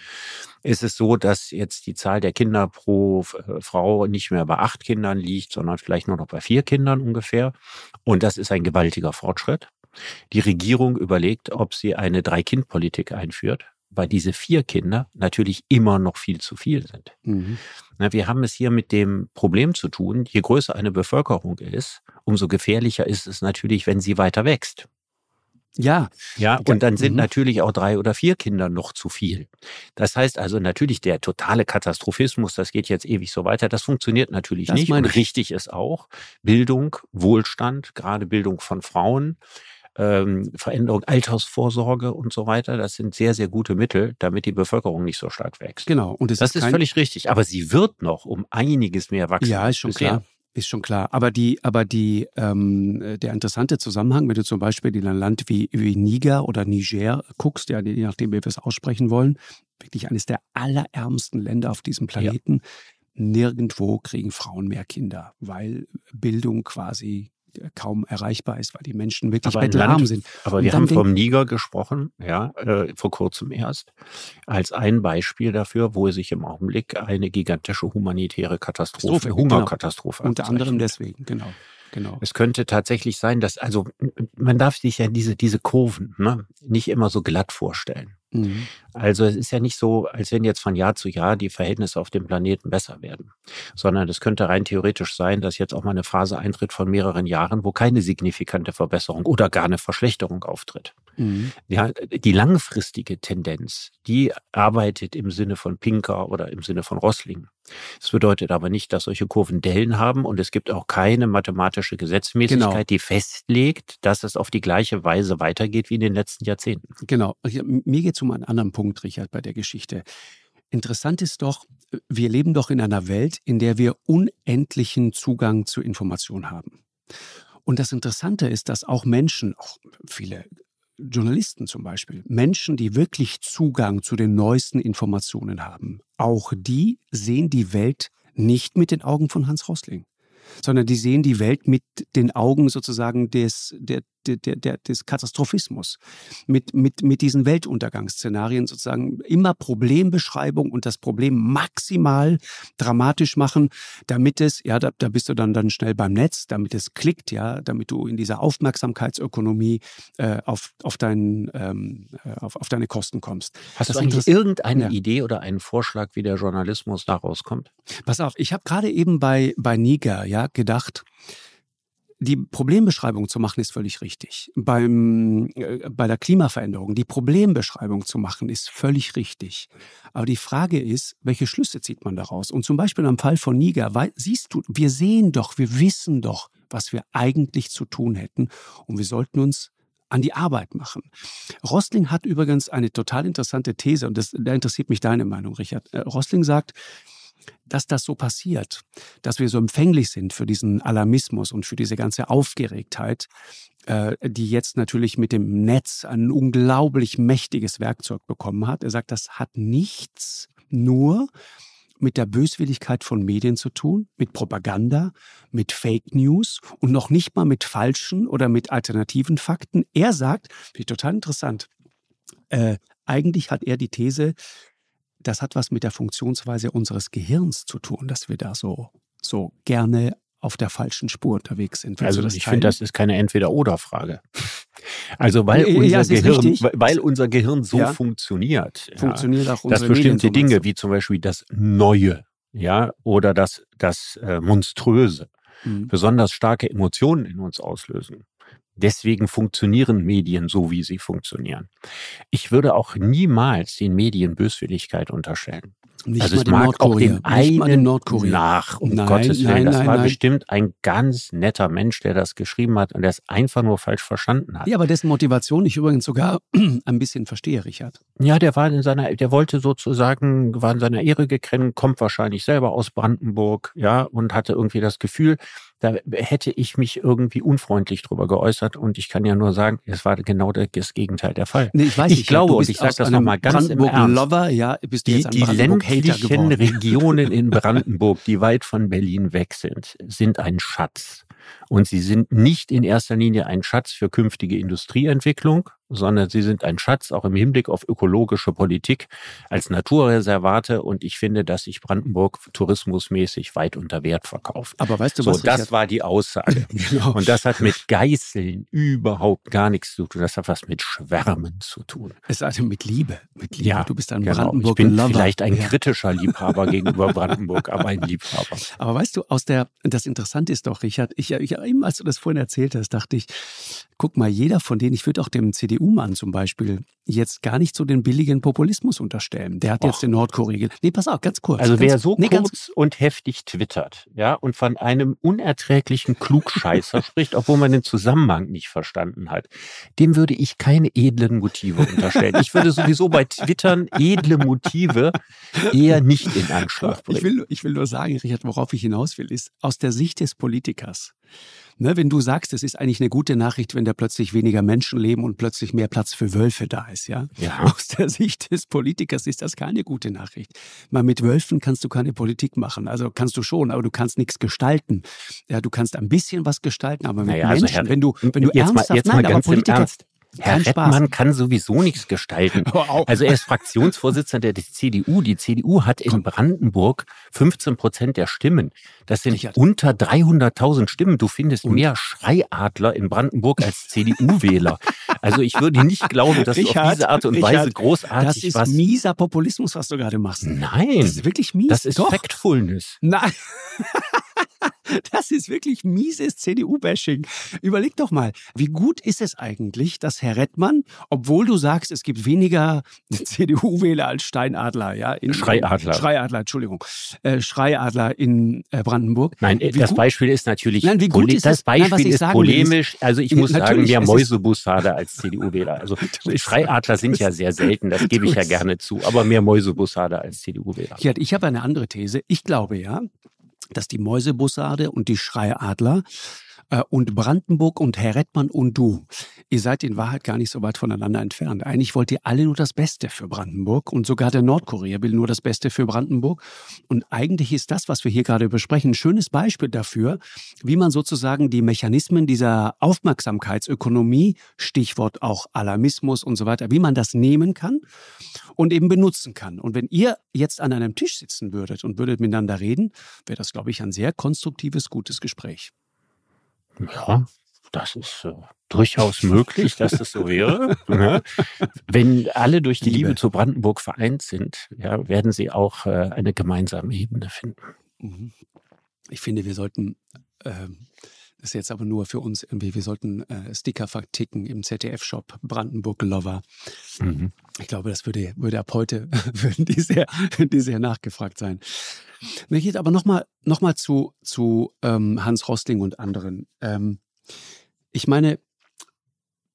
ist es so, dass jetzt die Zahl der Kinder pro äh, Frau nicht mehr bei acht Kindern liegt, sondern vielleicht nur noch bei vier Kindern ungefähr. Und das ist ein gewaltiger Fortschritt. Die Regierung überlegt, ob sie eine Drei-Kind-Politik einführt weil diese vier Kinder natürlich immer noch viel zu viel sind. Mhm. wir haben es hier mit dem Problem zu tun, je größer eine Bevölkerung ist, umso gefährlicher ist es natürlich, wenn sie weiter wächst. Ja. Ja, und dann sind mhm. natürlich auch drei oder vier Kinder noch zu viel. Das heißt also natürlich der totale Katastrophismus, das geht jetzt ewig so weiter, das funktioniert natürlich das nicht. Und richtig ist auch Bildung, Wohlstand, gerade Bildung von Frauen, ähm, Veränderung, Altersvorsorge und so weiter. Das sind sehr, sehr gute Mittel, damit die Bevölkerung nicht so stark wächst. Genau. Und das ist, ist völlig richtig. Aber sie wird noch um einiges mehr wachsen. Ja, ist schon bisher. klar. Ist schon klar. Aber die, aber die, ähm, der interessante Zusammenhang, wenn du zum Beispiel in ein Land wie, wie Niger oder Niger guckst, ja, je nachdem, wie wir es aussprechen wollen, wirklich eines der allerärmsten Länder auf diesem Planeten. Ja. Nirgendwo kriegen Frauen mehr Kinder, weil Bildung quasi kaum erreichbar ist, weil die Menschen wirklich bettelarm sind. Aber wir haben vom Niger gesprochen, ja, äh, vor kurzem erst, als ein Beispiel dafür, wo sich im Augenblick eine gigantische humanitäre Katastrophe, Katastrophe Hungerkatastrophe genau. Unter anderem deswegen, genau. Genau. Es könnte tatsächlich sein, dass, also man darf sich ja diese, diese Kurven ne, nicht immer so glatt vorstellen. Mhm. Also es ist ja nicht so, als wenn jetzt von Jahr zu Jahr die Verhältnisse auf dem Planeten besser werden, sondern es könnte rein theoretisch sein, dass jetzt auch mal eine Phase eintritt von mehreren Jahren, wo keine signifikante Verbesserung oder gar eine Verschlechterung auftritt. Mhm. Ja, die langfristige Tendenz, die arbeitet im Sinne von Pinker oder im Sinne von Rossling. Das bedeutet aber nicht, dass solche Kurven Dellen haben und es gibt auch keine mathematische Gesetzmäßigkeit, genau. die festlegt, dass es auf die gleiche Weise weitergeht wie in den letzten Jahrzehnten. Genau. Mir geht es um einen anderen Punkt, Richard, bei der Geschichte. Interessant ist doch, wir leben doch in einer Welt, in der wir unendlichen Zugang zu Informationen haben. Und das Interessante ist, dass auch Menschen, auch viele Journalisten zum Beispiel, Menschen, die wirklich Zugang zu den neuesten Informationen haben, auch die sehen die Welt nicht mit den Augen von Hans Rosling, sondern die sehen die Welt mit den Augen sozusagen des, der, der, der, des Katastrophismus, mit, mit, mit diesen Weltuntergangsszenarien sozusagen immer Problembeschreibung und das Problem maximal dramatisch machen, damit es, ja, da, da bist du dann, dann schnell beim Netz, damit es klickt, ja, damit du in dieser Aufmerksamkeitsökonomie äh, auf, auf, dein, ähm, äh, auf, auf deine Kosten kommst. Hast das du eigentlich irgendeine ja. Idee oder einen Vorschlag, wie der Journalismus daraus kommt? Pass auf, ich habe gerade eben bei, bei Niger ja, gedacht, die Problembeschreibung zu machen ist völlig richtig. Beim, äh, bei der Klimaveränderung die Problembeschreibung zu machen ist völlig richtig. Aber die Frage ist, welche Schlüsse zieht man daraus? Und zum Beispiel am Fall von Niger, weil, siehst du, wir sehen doch, wir wissen doch, was wir eigentlich zu tun hätten und wir sollten uns an die Arbeit machen. Rosling hat übrigens eine total interessante These und das, da interessiert mich deine Meinung, Richard. Äh, Rosling sagt, dass das so passiert, dass wir so empfänglich sind für diesen Alarmismus und für diese ganze Aufgeregtheit, äh, die jetzt natürlich mit dem Netz ein unglaublich mächtiges Werkzeug bekommen hat. Er sagt, das hat nichts nur mit der Böswilligkeit von Medien zu tun, mit Propaganda, mit Fake News und noch nicht mal mit falschen oder mit alternativen Fakten. Er sagt, finde ich total interessant, äh, eigentlich hat er die These, das hat was mit der Funktionsweise unseres Gehirns zu tun, dass wir da so, so gerne auf der falschen Spur unterwegs sind. Willst also ich finde, das ist keine Entweder-Oder-Frage. Also weil, ja, unser, Gehirn, weil unser Gehirn so ja. funktioniert, funktioniert auch dass bestimmte Dinge wie zum Beispiel das Neue, ja, oder das, das äh, Monströse, mhm. besonders starke Emotionen in uns auslösen. Deswegen funktionieren Medien so, wie sie funktionieren. Ich würde auch niemals den Medien Böswilligkeit unterstellen. Nicht also es mag auch dem einen nach, um nein, Gottes Willen. Nein, das nein, war bestimmt ein ganz netter Mensch, der das geschrieben hat und der es einfach nur falsch verstanden hat. Ja, aber dessen Motivation ich übrigens sogar [clears throat] ein bisschen verstehe, Richard. Ja, der war in seiner, der wollte sozusagen, war in seiner Ehre gekränkt, kommt wahrscheinlich selber aus Brandenburg, ja, und hatte irgendwie das Gefühl, da hätte ich mich irgendwie unfreundlich drüber geäußert und ich kann ja nur sagen, es war genau das Gegenteil der Fall. Nee, ich weiß ich nicht, glaube und ich sage das nochmal ganz im Ernst. Lover, ja, bist du die, jetzt die ländlichen [laughs] Regionen in Brandenburg, die weit von Berlin weg sind, sind ein Schatz. Und sie sind nicht in erster Linie ein Schatz für künftige Industrieentwicklung, sondern sie sind ein Schatz auch im Hinblick auf ökologische Politik als Naturreservate. Und ich finde, dass sich Brandenburg tourismusmäßig weit unter Wert verkauft. Aber weißt du so, was? Das war die Aussage. [laughs] genau. Und das hat mit Geißeln überhaupt gar nichts zu tun. Das hat was mit Schwärmen zu tun. Es hat mit Liebe. Mit Liebe. Ja, du bist ein genau. Brandenburg Ich bin Lover. vielleicht ein kritischer [laughs] Liebhaber gegenüber Brandenburg, aber ein Liebhaber. Aber weißt du, aus der, das Interessante ist doch, Richard, ich, ich, eben als du das vorhin erzählt hast, dachte ich, guck mal, jeder von denen, ich würde auch dem CDU-Mann zum Beispiel jetzt gar nicht so den billigen Populismus unterstellen. Der hat Och. jetzt den Nordkorea. Nee, pass auf, ganz kurz. Also ganz, wer so nee, kurz und heftig twittert, ja, und von einem unerträglichen Klugscheißer [laughs] spricht, obwohl man den Zusammenhang nicht verstanden hat, dem würde ich keine edlen Motive unterstellen. Ich würde sowieso bei Twittern edle Motive eher nicht in Anschlag bringen. Ich will, ich will nur sagen, Richard, worauf ich hinaus will, ist aus der Sicht des Politikers Ne, wenn du sagst, es ist eigentlich eine gute Nachricht, wenn da plötzlich weniger Menschen leben und plötzlich mehr Platz für Wölfe da ist, ja? ja. Aus der Sicht des Politikers ist das keine gute Nachricht. Mal mit Wölfen kannst du keine Politik machen. Also kannst du schon, aber du kannst nichts gestalten. Ja, du kannst ein bisschen was gestalten, aber mit naja, Menschen, also Herr, wenn du, wenn du jetzt ernsthaft, mal, jetzt nein, mal ganz Politiker, im Ernst. Herr Kein Rettmann Spaß. kann sowieso nichts gestalten. [laughs] Also er ist Fraktionsvorsitzender der CDU. Die CDU hat in Brandenburg 15 Prozent der Stimmen. Das sind Richard. unter 300.000 Stimmen. Du findest Und? mehr Schreiadler in Brandenburg als CDU-Wähler. Also ich würde nicht glauben, dass Richard, du auf diese Art und Richard, Weise großartig Das ist was mieser Populismus, was du gerade machst. Nein. Das ist wirklich mies. Das ist Doch. Factfulness. Nein. [laughs] [laughs] Das ist wirklich mieses CDU-Bashing. Überleg doch mal, wie gut ist es eigentlich, dass Herr Rettmann, obwohl du sagst, es gibt weniger [laughs] CDU-Wähler als Steinadler, ja? In, Schreiadler. Schreiadler, Entschuldigung. Äh, Schreiadler in äh, Brandenburg. Nein, wie das gut, Beispiel ist natürlich, nein, wie gut ist das Beispiel nein, ist polemisch. Ist, also ich muss sagen, mehr Mäusebussarde als [laughs] CDU-Wähler. Also Schreiadler sind ja sehr selten, das gebe ich ja gerne zu, aber mehr Mäusebussarde als CDU-Wähler. Ich habe eine andere These. Ich glaube ja, dass die Mäusebussarde und die Schreiadler und Brandenburg und Herr Rettmann und du, ihr seid in Wahrheit gar nicht so weit voneinander entfernt. Eigentlich wollt ihr alle nur das Beste für Brandenburg und sogar der Nordkorea will nur das Beste für Brandenburg. Und eigentlich ist das, was wir hier gerade besprechen, ein schönes Beispiel dafür, wie man sozusagen die Mechanismen dieser Aufmerksamkeitsökonomie, Stichwort auch Alarmismus und so weiter, wie man das nehmen kann und eben benutzen kann. Und wenn ihr jetzt an einem Tisch sitzen würdet und würdet miteinander reden, wäre das, glaube ich, ein sehr konstruktives, gutes Gespräch. Ja, das ist äh, durchaus möglich, dass das so wäre. [laughs] Ne? Wenn alle durch die Liebe. Liebe zu Brandenburg vereint sind, ja, werden sie auch äh, eine gemeinsame Ebene finden. Mhm. Ich finde, wir sollten, äh, das ist jetzt aber nur für uns irgendwie, wir sollten äh, Sticker verticken im ZDF-Shop Brandenburg Lover. Mhm. Ich glaube, das würde, würde ab heute, [laughs] würden die sehr, die sehr nachgefragt sein. Mir geht aber nochmal noch mal zu, zu ähm, Hans Rostling und anderen. Ähm, ich meine,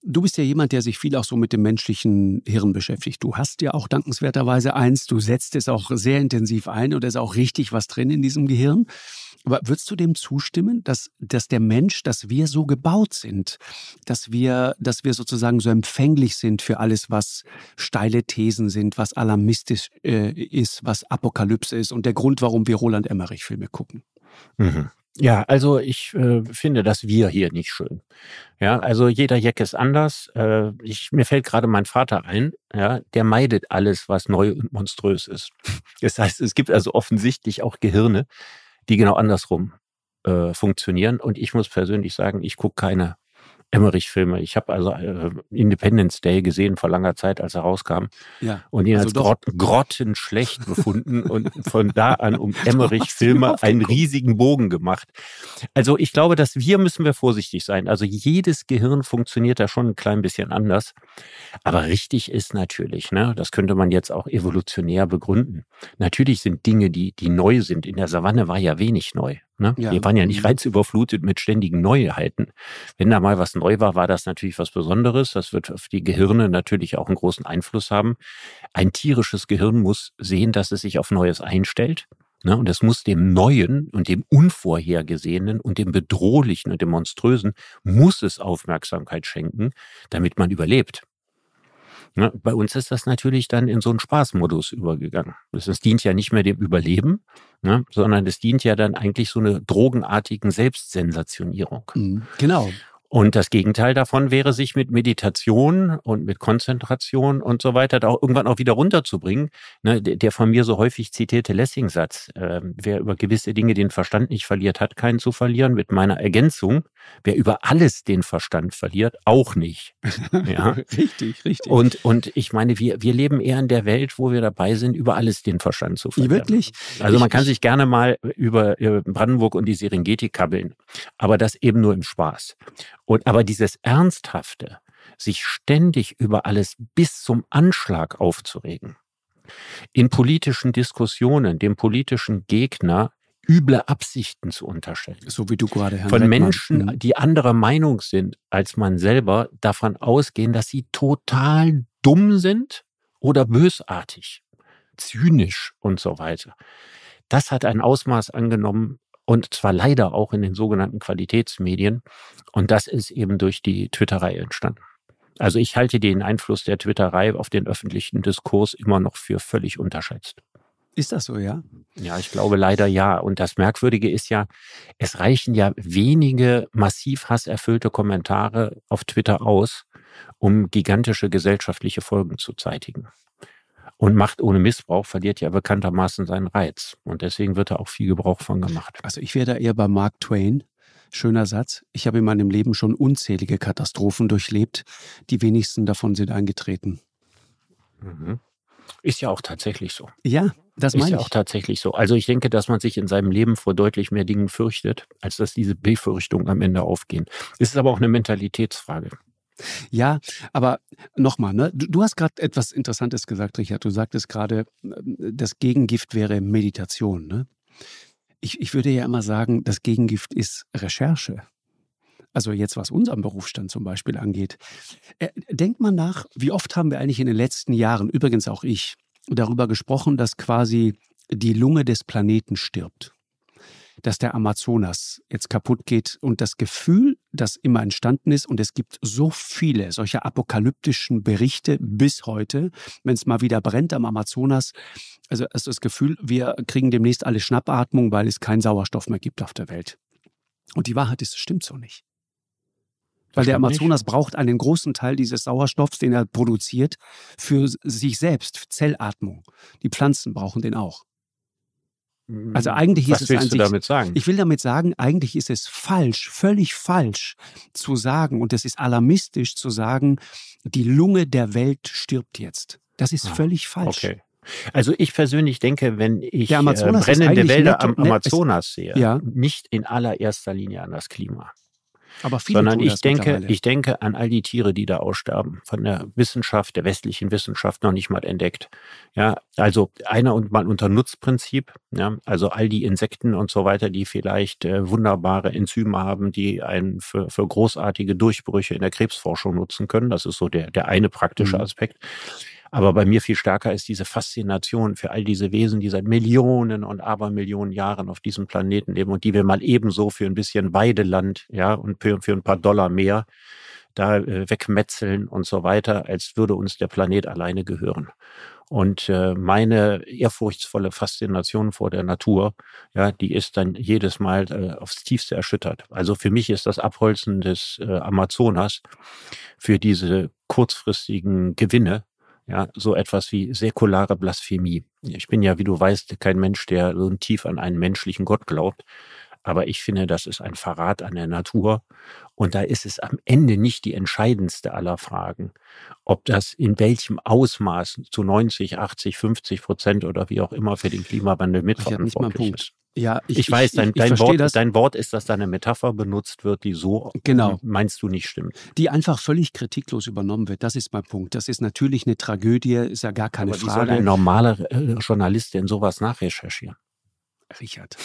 du bist ja jemand, der sich viel auch so mit dem menschlichen Hirn beschäftigt. Du hast ja auch dankenswerterweise eins, du setzt es auch sehr intensiv ein und es ist auch richtig was drin in diesem Gehirn. Aber würdest du dem zustimmen, dass, dass der Mensch, dass wir so gebaut sind, dass wir, dass wir sozusagen so empfänglich sind für alles, was steile Thesen sind, was alarmistisch äh, ist, was Apokalypse ist und der Grund, warum wir Roland Emmerich-Filme gucken? Mhm. Ja, also ich äh, finde das Wir hier nicht schön. Ja, also jeder Jack ist anders. Äh, ich, mir fällt gerade mein Vater ein, ja, der meidet alles, was neu und monströs ist. [laughs] Das heißt, es gibt also offensichtlich auch Gehirne, die genau andersrum äh, funktionieren. Und ich muss persönlich sagen, ich gucke keine Emmerich-Filme. Ich habe also äh, Independence Day gesehen vor langer Zeit, als er rauskam. Ja, und ihn also als grott, grottenschlecht befunden und von da an um [laughs] Emmerich-Filme einen riesigen Bogen gemacht. Also ich glaube, dass wir müssen wir vorsichtig sein. Also jedes Gehirn funktioniert da schon ein klein bisschen anders. Aber richtig ist natürlich, ne, das könnte man jetzt auch evolutionär begründen. Natürlich sind Dinge, die, die neu sind. In der Savanne war ja wenig neu. Ne? Ja. Wir waren ja nicht mhm. reizüberflutet mit ständigen Neuheiten. Wenn da mal was neu war, war das natürlich was Besonderes. Das wird auf die Gehirne natürlich auch einen großen Einfluss haben. Ein tierisches Gehirn muss sehen, dass es sich auf Neues einstellt. Ne? Und es muss dem Neuen und dem Unvorhergesehenen und dem Bedrohlichen und dem Monströsen muss es Aufmerksamkeit schenken, damit man überlebt. Ne? Bei uns ist das natürlich dann in so einen Spaßmodus übergegangen. Das, dient ja nicht mehr dem Überleben, ne? sondern es dient ja dann eigentlich so eine drogenartigen Selbstsensationierung. Mhm. Genau. Und das Gegenteil davon wäre, sich mit Meditation und mit Konzentration und so weiter auch irgendwann auch wieder runterzubringen. Ne, der von mir so häufig zitierte Lessing-Satz, äh, wer über gewisse Dinge den Verstand nicht verliert, hat keinen zu verlieren. Mit meiner Ergänzung, wer über alles den Verstand verliert, auch nicht. [laughs] Ja? richtig, richtig. Und, und ich meine, wir, wir leben eher in der Welt, wo wir dabei sind, über alles den Verstand zu verlieren. Wirklich? Also man kann sich gerne mal über Brandenburg und die Serengeti kabbeln, aber das eben nur im Spaß. Und aber dieses Ernsthafte, sich ständig über alles bis zum Anschlag aufzuregen, in politischen Diskussionen dem politischen Gegner üble Absichten zu unterstellen. So wie du gerade, Herrn Von Reckmann. Menschen, mhm. die anderer Meinung sind als man selber, davon ausgehen, dass sie total dumm sind oder bösartig, zynisch und so weiter. Das hat ein Ausmaß angenommen, und zwar leider auch in den sogenannten Qualitätsmedien. Und das ist eben durch die Twitterei entstanden. Also ich halte den Einfluss der Twitterei auf den öffentlichen Diskurs immer noch für völlig unterschätzt. Ist das so, ja? Ja, ich glaube leider ja. Und das Merkwürdige ist ja, es reichen ja wenige massiv hasserfüllte Kommentare auf Twitter aus, um gigantische gesellschaftliche Folgen zu zeitigen. Und Macht ohne Missbrauch verliert ja bekanntermaßen seinen Reiz. Und deswegen wird da auch viel Gebrauch von gemacht. Also ich wäre da eher bei Mark Twain. Schöner Satz. Ich habe in meinem Leben schon unzählige Katastrophen durchlebt. Die wenigsten davon sind eingetreten. Mhm. Ist ja auch tatsächlich so. Ja, das meine ich. Ist ja auch tatsächlich so. Also ich denke, dass man sich in seinem Leben vor deutlich mehr Dingen fürchtet, als dass diese Befürchtungen am Ende aufgehen. Es ist aber auch eine Mentalitätsfrage. Ja, aber nochmal, ne? du, du hast gerade etwas Interessantes gesagt, Richard. Du sagtest gerade, das Gegengift wäre Meditation. Ne? Ich, ich würde ja immer sagen, das Gegengift ist Recherche. Also jetzt, was unseren Berufsstand zum Beispiel angeht. Äh, denkt mal nach, wie oft haben wir eigentlich in den letzten Jahren, übrigens auch ich, darüber gesprochen, dass quasi die Lunge des Planeten stirbt. Dass der Amazonas jetzt kaputt geht und das Gefühl, das immer entstanden ist, und es gibt so viele solcher apokalyptischen Berichte bis heute, wenn es mal wieder brennt am Amazonas, also ist das Gefühl, wir kriegen demnächst alle Schnappatmung, weil es keinen Sauerstoff mehr gibt auf der Welt. Und die Wahrheit ist, es stimmt so nicht. Weil der Amazonas nicht. braucht einen großen Teil dieses Sauerstoffs, den er produziert, für sich selbst, Zellatmung. Die Pflanzen brauchen den auch. Also eigentlich Was ist es willst du damit sagen? Ich will damit sagen, eigentlich ist es falsch, völlig falsch zu sagen und es ist alarmistisch zu sagen, die Lunge der Welt stirbt jetzt. Das ist ah, völlig falsch. Okay. Also ich persönlich denke, wenn ich äh, brennende Wälder am Amazonas sehe, ja. nicht in allererster Linie an das Klima. Aber viele Sondern ich denke, ich denke an all die Tiere, die da aussterben, von der Wissenschaft, der westlichen Wissenschaft noch nicht mal entdeckt. Ja, also einer und mal unter Nutzprinzip, ja, also all die Insekten und so weiter, die vielleicht äh, wunderbare Enzyme haben, die einen für, für großartige Durchbrüche in der Krebsforschung nutzen können. Das ist so der, der eine praktische mhm. Aber bei mir viel stärker ist diese Faszination für all diese Wesen, die seit Millionen und Abermillionen Jahren auf diesem Planeten leben und die wir mal ebenso für ein bisschen Weideland, ja, und für, für ein paar Dollar mehr da äh, wegmetzeln und so weiter, als würde uns der Planet alleine gehören. Und äh, meine ehrfurchtsvolle Faszination vor der Natur, ja, die ist dann jedes Mal äh, aufs Tiefste erschüttert. Also für mich ist das Abholzen des äh, Amazonas für diese kurzfristigen Gewinne ja, so etwas wie säkulare Blasphemie. Ich bin ja, wie du weißt, kein Mensch, der so tief an einen menschlichen Gott glaubt. Aber ich finde, das ist ein Verrat an der Natur. Und da ist es am Ende nicht die entscheidendste aller Fragen, ob das in welchem Ausmaß zu 90, 80, 50 Prozent oder wie auch immer für den Klimawandel mitverantwortlich ist. Ja, ich, ich weiß, dein, ich, dein, Wort, das. dein Wort ist, dass da eine Metapher benutzt wird, die so genau. meinst du nicht stimmt. Die einfach völlig kritiklos übernommen wird. Das ist mein Punkt. Das ist natürlich eine Tragödie, ist ja gar keine Aber Frage. Wie soll ein normaler äh, Journalist denn sowas nachrecherchieren? Richard,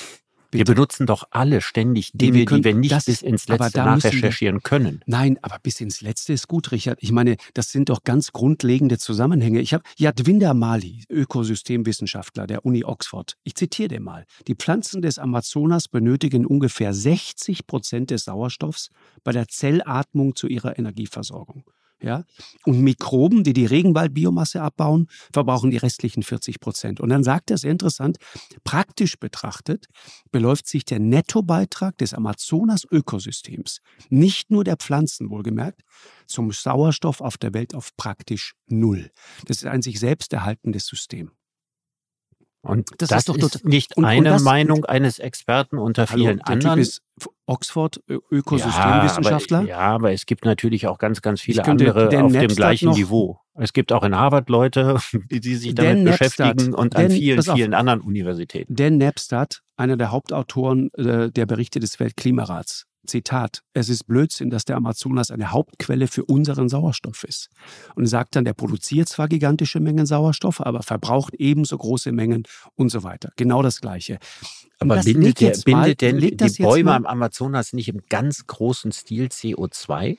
Bitte. Wir benutzen doch alle ständig Dinge, wir können, die wir nicht das, bis ins Letzte nachrecherchieren wir, können. Nein, aber bis ins Letzte ist gut, Richard. Ich meine, das sind doch ganz grundlegende Zusammenhänge. Ich habe Yadvinder Mali, Ökosystemwissenschaftler der Uni Oxford. Ich zitiere den mal. Die Pflanzen des Amazonas benötigen ungefähr 60 Prozent des Sauerstoffs bei der Zellatmung zu ihrer Energieversorgung. Ja? Und Mikroben, die die Regenwaldbiomasse abbauen, verbrauchen die restlichen 40 Prozent. Und dann sagt er sehr interessant, praktisch betrachtet beläuft sich der Nettobeitrag des Amazonas-Ökosystems, nicht nur der Pflanzen wohlgemerkt, zum Sauerstoff auf der Welt auf praktisch null. Das ist ein sich selbst erhaltendes System. Und das, das ist, doch ist nicht und, eine und Meinung eines Experten unter vielen hallo, anderen. Typ ist Oxford Ökosystemwissenschaftler. Ja, ja, aber es gibt natürlich auch ganz, ganz viele andere auf dem gleichen Niveau. Es gibt auch in Harvard Leute, [laughs] die, die sich damit beschäftigen und an vielen, vielen anderen Universitäten. Dan Napstadt, einer der Hauptautoren äh, der Berichte des Weltklimarats, Zitat, es ist Blödsinn, dass der Amazonas eine Hauptquelle für unseren Sauerstoff ist. Und sagt dann, der produziert zwar gigantische Mengen Sauerstoff, aber verbraucht ebenso große Mengen und so weiter. Genau das Gleiche. Aber bindet, der, bindet denn die Bäume am Amazonas nicht im ganz großen Stil CO2?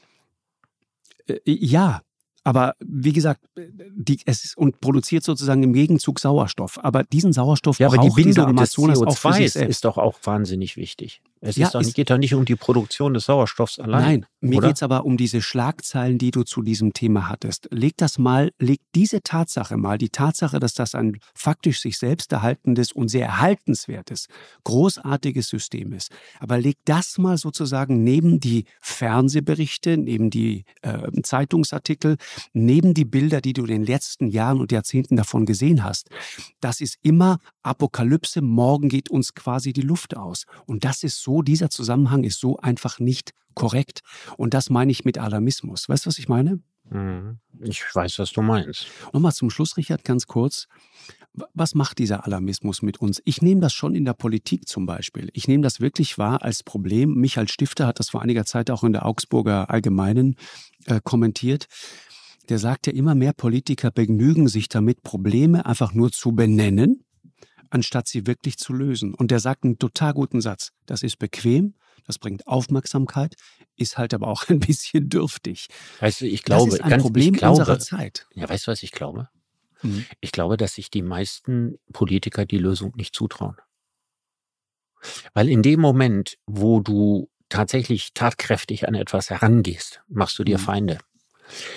Äh, ja, aber wie gesagt, die, es ist, und produziert sozusagen im Gegenzug Sauerstoff. Aber diesen Sauerstoff ja, aber die Bindung Amazonas des CO2 auch für sich selbst. ist doch auch wahnsinnig wichtig. Es ja, doch, ist, geht doch nicht um die Produktion des Sauerstoffs allein. Nein, mir geht es aber um diese Schlagzeilen, die du zu diesem Thema hattest. Leg das mal, leg diese Tatsache mal, die Tatsache, dass das ein faktisch sich selbst erhaltendes und sehr erhaltenswertes, großartiges System ist. Aber leg das mal sozusagen neben die Fernsehberichte, neben die äh, Zeitungsartikel, neben die Bilder, die du in den letzten Jahren und Jahrzehnten davon gesehen hast. Das ist immer Apokalypse, morgen geht uns quasi die Luft aus. Und das ist so, dieser Zusammenhang ist so einfach nicht korrekt. Und das meine ich mit Alarmismus. Weißt du, was ich meine? Mhm. Ich weiß, was du meinst. Nochmal zum Schluss, Richard, ganz kurz. Was macht dieser Alarmismus mit uns? Ich nehme das schon in der Politik zum Beispiel. Ich nehme das wirklich wahr als Problem. Michael Stifter hat das vor einiger Zeit auch in der Augsburger Allgemeinen äh, kommentiert. Der sagt ja, immer mehr Politiker begnügen sich damit, Probleme einfach nur zu benennen anstatt sie wirklich zu lösen. Und der sagt einen total guten Satz. Das ist bequem, das bringt Aufmerksamkeit, ist halt aber auch [laughs] ein bisschen dürftig. Weißt du, ich glaube, das ist ein ganz, Problem glaube, unserer Zeit. Ja, weißt du, was ich glaube? Mhm. Ich glaube, dass sich die meisten Politiker die Lösung nicht zutrauen. Weil in dem Moment, wo du tatsächlich tatkräftig an etwas herangehst, machst du dir mhm. Feinde.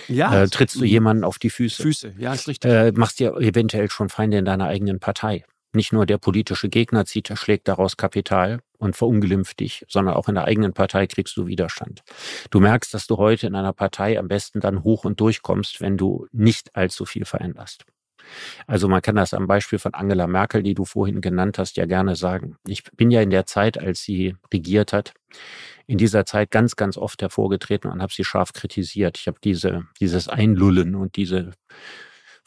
Ja. Äh, trittst du mhm. jemanden auf die Füße. Füße, ja, ist richtig. Äh, machst dir eventuell schon Feinde in deiner eigenen Partei. Nicht nur der politische Gegner zieht, schlägt daraus Kapital und verunglimpft dich, sondern auch in der eigenen Partei kriegst du Widerstand. Du merkst, dass du heute in einer Partei am besten dann hoch und durchkommst, wenn du nicht allzu viel veränderst. Also man kann das am Beispiel von Angela Merkel, die du vorhin genannt hast, ja gerne sagen. Ich bin ja in der Zeit, als sie regiert hat, in dieser Zeit ganz, ganz oft hervorgetreten und habe sie scharf kritisiert. Ich habe diese, dieses Einlullen und diese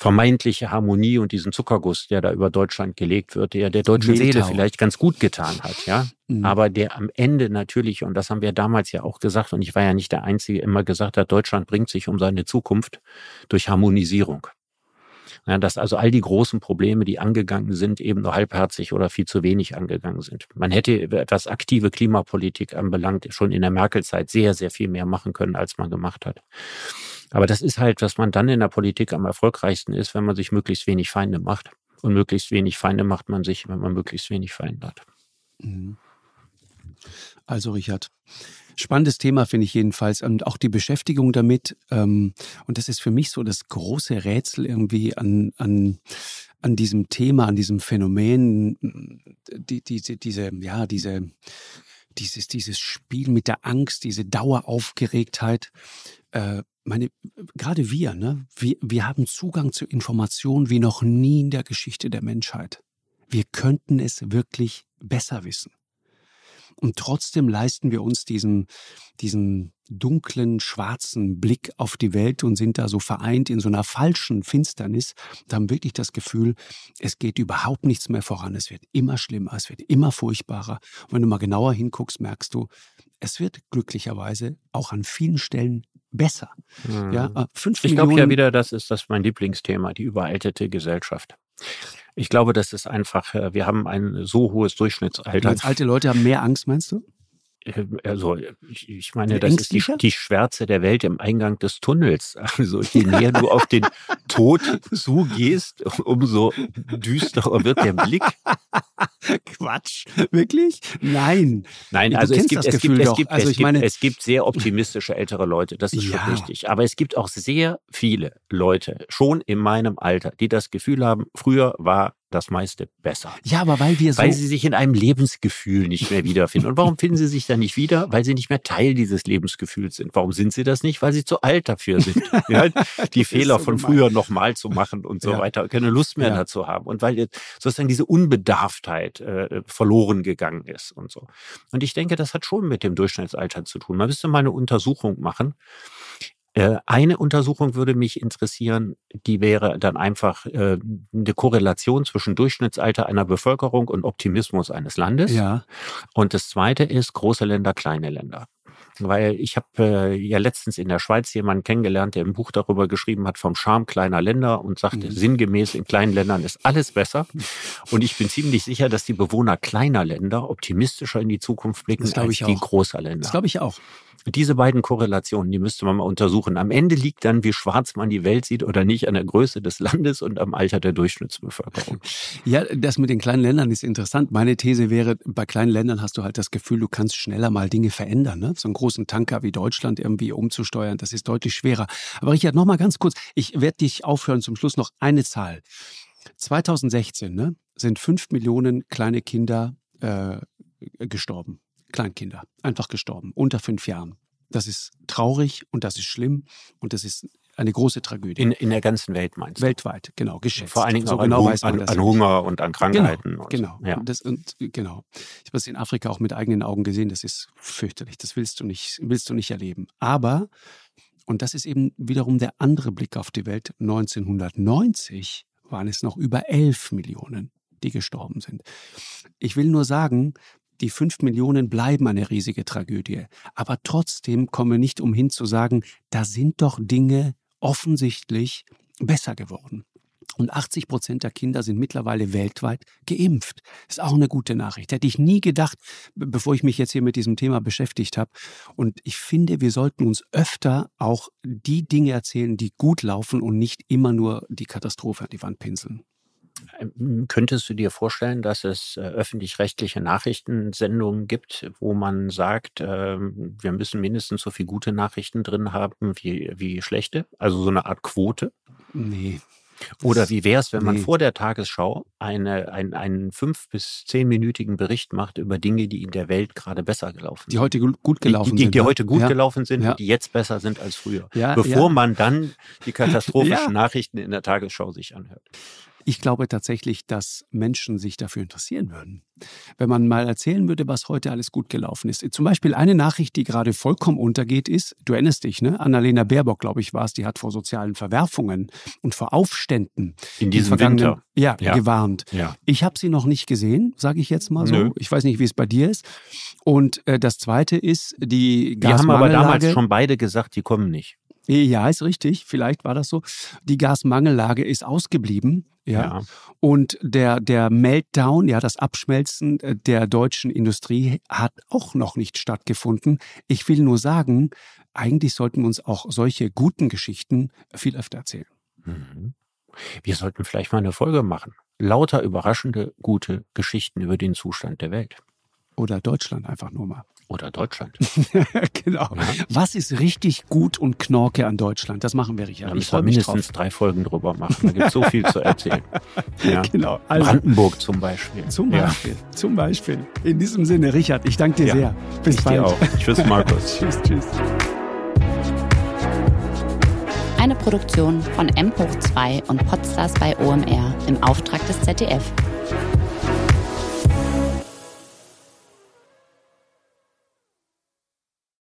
vermeintliche Harmonie und diesen Zuckerguss, der da über Deutschland gelegt wird, der der deutschen Seele vielleicht ganz gut getan hat, ja. Mhm. Aber der am Ende natürlich, und das haben wir damals ja auch gesagt, und ich war ja nicht der Einzige, immer gesagt hat, Deutschland bringt sich um seine Zukunft durch Harmonisierung. Ja, dass also all die großen Probleme, die angegangen sind, eben nur halbherzig oder viel zu wenig angegangen sind. Man hätte, was aktive Klimapolitik anbelangt, schon in der Merkel-Zeit sehr, sehr viel mehr machen können, als man gemacht hat. Aber das ist halt, was man dann in der Politik am erfolgreichsten ist, wenn man sich möglichst wenig Feinde macht. Und möglichst wenig Feinde macht man sich, wenn man möglichst wenig Feinde hat. Mhm. Also Richard, Spannendes Thema finde ich jedenfalls und auch die Beschäftigung damit. Ähm, und das ist für mich so das große Rätsel irgendwie an, an, an diesem Thema, an diesem Phänomen, die, diese, diese, ja, diese, dieses, dieses Spiel mit der Angst, diese Daueraufgeregtheit. Äh, meine, gerade wir, ne, wir, wir haben Zugang zu Informationen wie noch nie in der Geschichte der Menschheit. Wir könnten es wirklich besser wissen. Und trotzdem leisten wir uns diesen, diesen dunklen, schwarzen Blick auf die Welt und sind da so vereint in so einer falschen Finsternis und haben wirklich das Gefühl, es geht überhaupt nichts mehr voran. Es wird immer schlimmer, es wird immer furchtbarer. Und wenn du mal genauer hinguckst, merkst du, es wird glücklicherweise auch an vielen Stellen besser. Mhm. Ja, äh, fünf ich glaube ja wieder, das ist das mein Lieblingsthema, die überaltete Gesellschaft. Ich glaube, das ist einfach, äh, wir haben ein so hohes Durchschnittsalter. Als alte Leute haben mehr Angst, meinst du? Äh, also ich meine, das ist die, die Schwärze der Welt im Eingang des Tunnels. [laughs] Also je näher du auf den Tod [laughs] zugehst, umso düsterer wird der Blick. Quatsch, wirklich? Nein. Nein, also es gibt, es, gibt, es, gibt, also es, gibt, meine... es gibt sehr optimistische ältere Leute, das ist ja. schon richtig. Aber es gibt auch sehr viele Leute, schon in meinem Alter, die das Gefühl haben, früher war das meiste besser. Ja, aber weil wir so. Weil sie sich in einem Lebensgefühl nicht mehr wiederfinden. Und warum finden sie sich da nicht wieder? Weil sie nicht mehr Teil dieses Lebensgefühls sind. Warum sind sie das nicht? Weil sie zu alt dafür sind. [laughs] ja, die Fehler so von gemein. früher nochmal zu machen und so ja. weiter. Keine Lust mehr ja. dazu haben. Und weil jetzt sozusagen diese Unbedarftheit äh, verloren gegangen ist und so. Und ich denke, das hat schon mit dem Durchschnittsalter zu tun. Man müsste mal eine Untersuchung machen äh, eine Untersuchung würde mich interessieren, die wäre dann einfach äh, eine Korrelation zwischen Durchschnittsalter einer Bevölkerung und Optimismus eines Landes. Ja. Und das zweite ist große Länder, kleine Länder. Weil ich habe äh, ja letztens in der Schweiz jemanden kennengelernt, der ein Buch darüber geschrieben hat vom Charme kleiner Länder und sagte, mhm. sinngemäß in kleinen Ländern ist alles besser. Und ich bin ziemlich sicher, dass die Bewohner kleiner Länder optimistischer in die Zukunft blicken als die großer Länder. Das glaube ich auch. Diese beiden Korrelationen, die müsste man mal untersuchen. Am Ende liegt dann, wie schwarz man die Welt sieht oder nicht, an der Größe des Landes und am Alter der Durchschnittsbevölkerung. Ja, das mit den kleinen Ländern ist interessant. Meine These wäre, bei kleinen Ländern hast du halt das Gefühl, du kannst schneller mal Dinge verändern. Ne? So einen großen Tanker wie Deutschland irgendwie umzusteuern, das ist deutlich schwerer. Aber Richard, noch mal ganz kurz. Ich werde dich aufhören zum Schluss noch eine Zahl. 2016 ne, sind fünf Millionen kleine Kinder äh, gestorben. Kleinkinder, einfach gestorben, unter fünf Jahren. Das ist traurig und das ist schlimm und das ist eine große Tragödie. In, in der ganzen Welt meinst du? Weltweit, genau, geschätzt. Vor allen Dingen so auch genau an, an, an Hunger und an Krankheiten. Genau, genau. Ja. Und das, und, genau. Ich habe das in Afrika auch mit eigenen Augen gesehen, das ist fürchterlich, das willst du nicht, willst du nicht erleben. Aber, und das ist eben wiederum der andere Blick auf die Welt, 1990 waren es noch über 11 Millionen, die gestorben sind. Ich will nur sagen, die fünf Millionen bleiben eine riesige Tragödie. Aber trotzdem kommen wir nicht umhin zu sagen, da sind doch Dinge offensichtlich besser geworden. Und 80 Prozent der Kinder sind mittlerweile weltweit geimpft. Ist auch eine gute Nachricht. Hätte ich nie gedacht, bevor ich mich jetzt hier mit diesem Thema beschäftigt habe. Und ich finde, wir sollten uns öfter auch die Dinge erzählen, die gut laufen und nicht immer nur die Katastrophe an die Wand pinseln. Ähm, könntest du dir vorstellen, dass es äh, öffentlich-rechtliche Nachrichtensendungen gibt, wo man sagt, äh, wir müssen mindestens so viel gute Nachrichten drin haben wie, wie schlechte? Also so eine Art Quote? Nee. Oder wie wäre es, wenn man Nee. vor der Tagesschau eine, ein, einen fünf- bis zehnminütigen Bericht macht über Dinge, die in der Welt gerade besser gelaufen Die heute gu- gut gelaufen die, die, sind. die ne? heute gut ja. gelaufen sind Ja. und die jetzt besser sind als früher. Ja, Bevor man dann die [laughs] katastrophischen. Nachrichten in der Tagesschau sich anhört. Ich glaube tatsächlich, dass Menschen sich dafür interessieren würden. Wenn man mal erzählen würde, was heute alles gut gelaufen ist. Zum Beispiel eine Nachricht, die gerade vollkommen untergeht, ist, du erinnerst dich, ne? Annalena Baerbock, glaube ich, war es, die hat vor sozialen Verwerfungen und vor Aufständen In diesem vergangenen- Winter. Ja, Ja. gewarnt. Ja. Ich habe sie noch nicht gesehen, sage ich jetzt mal so. Nö. Ich weiß nicht, wie es bei dir ist. Und äh, das Zweite ist die Wir haben aber damals schon beide gesagt, die kommen nicht. Ja, ist richtig. Vielleicht war das so. Die Gasmangellage ist ausgeblieben. Ja. Ja. Und der, der Meltdown, ja, das Abschmelzen äh, der deutschen Industrie hat auch noch nicht stattgefunden. Ich will nur sagen, eigentlich sollten wir uns auch solche guten Geschichten viel öfter erzählen. Mhm. Wir sollten vielleicht mal eine Folge machen. Lauter überraschende, gute Geschichten über den Zustand der Welt. Oder Deutschland einfach nur mal. Oder Deutschland. [laughs] genau. Ja. Was ist richtig gut und knorke an Deutschland? Das machen wir, Richard. Da ich müssen wir mindestens drauf. drei Folgen drüber machen. Da gibt es so viel zu erzählen. [laughs] Ja. Genau. Also, Brandenburg zum Beispiel. zum Ja. Beispiel. Zum Beispiel. In diesem Sinne, Richard, ich danke dir Ja. sehr. Bis Ich bald. dir auch. Tschüss, Markus. [laughs] tschüss, tschüss. Eine Produktion von M hoch 2 und Podstars bei OMR im Auftrag des ZDF.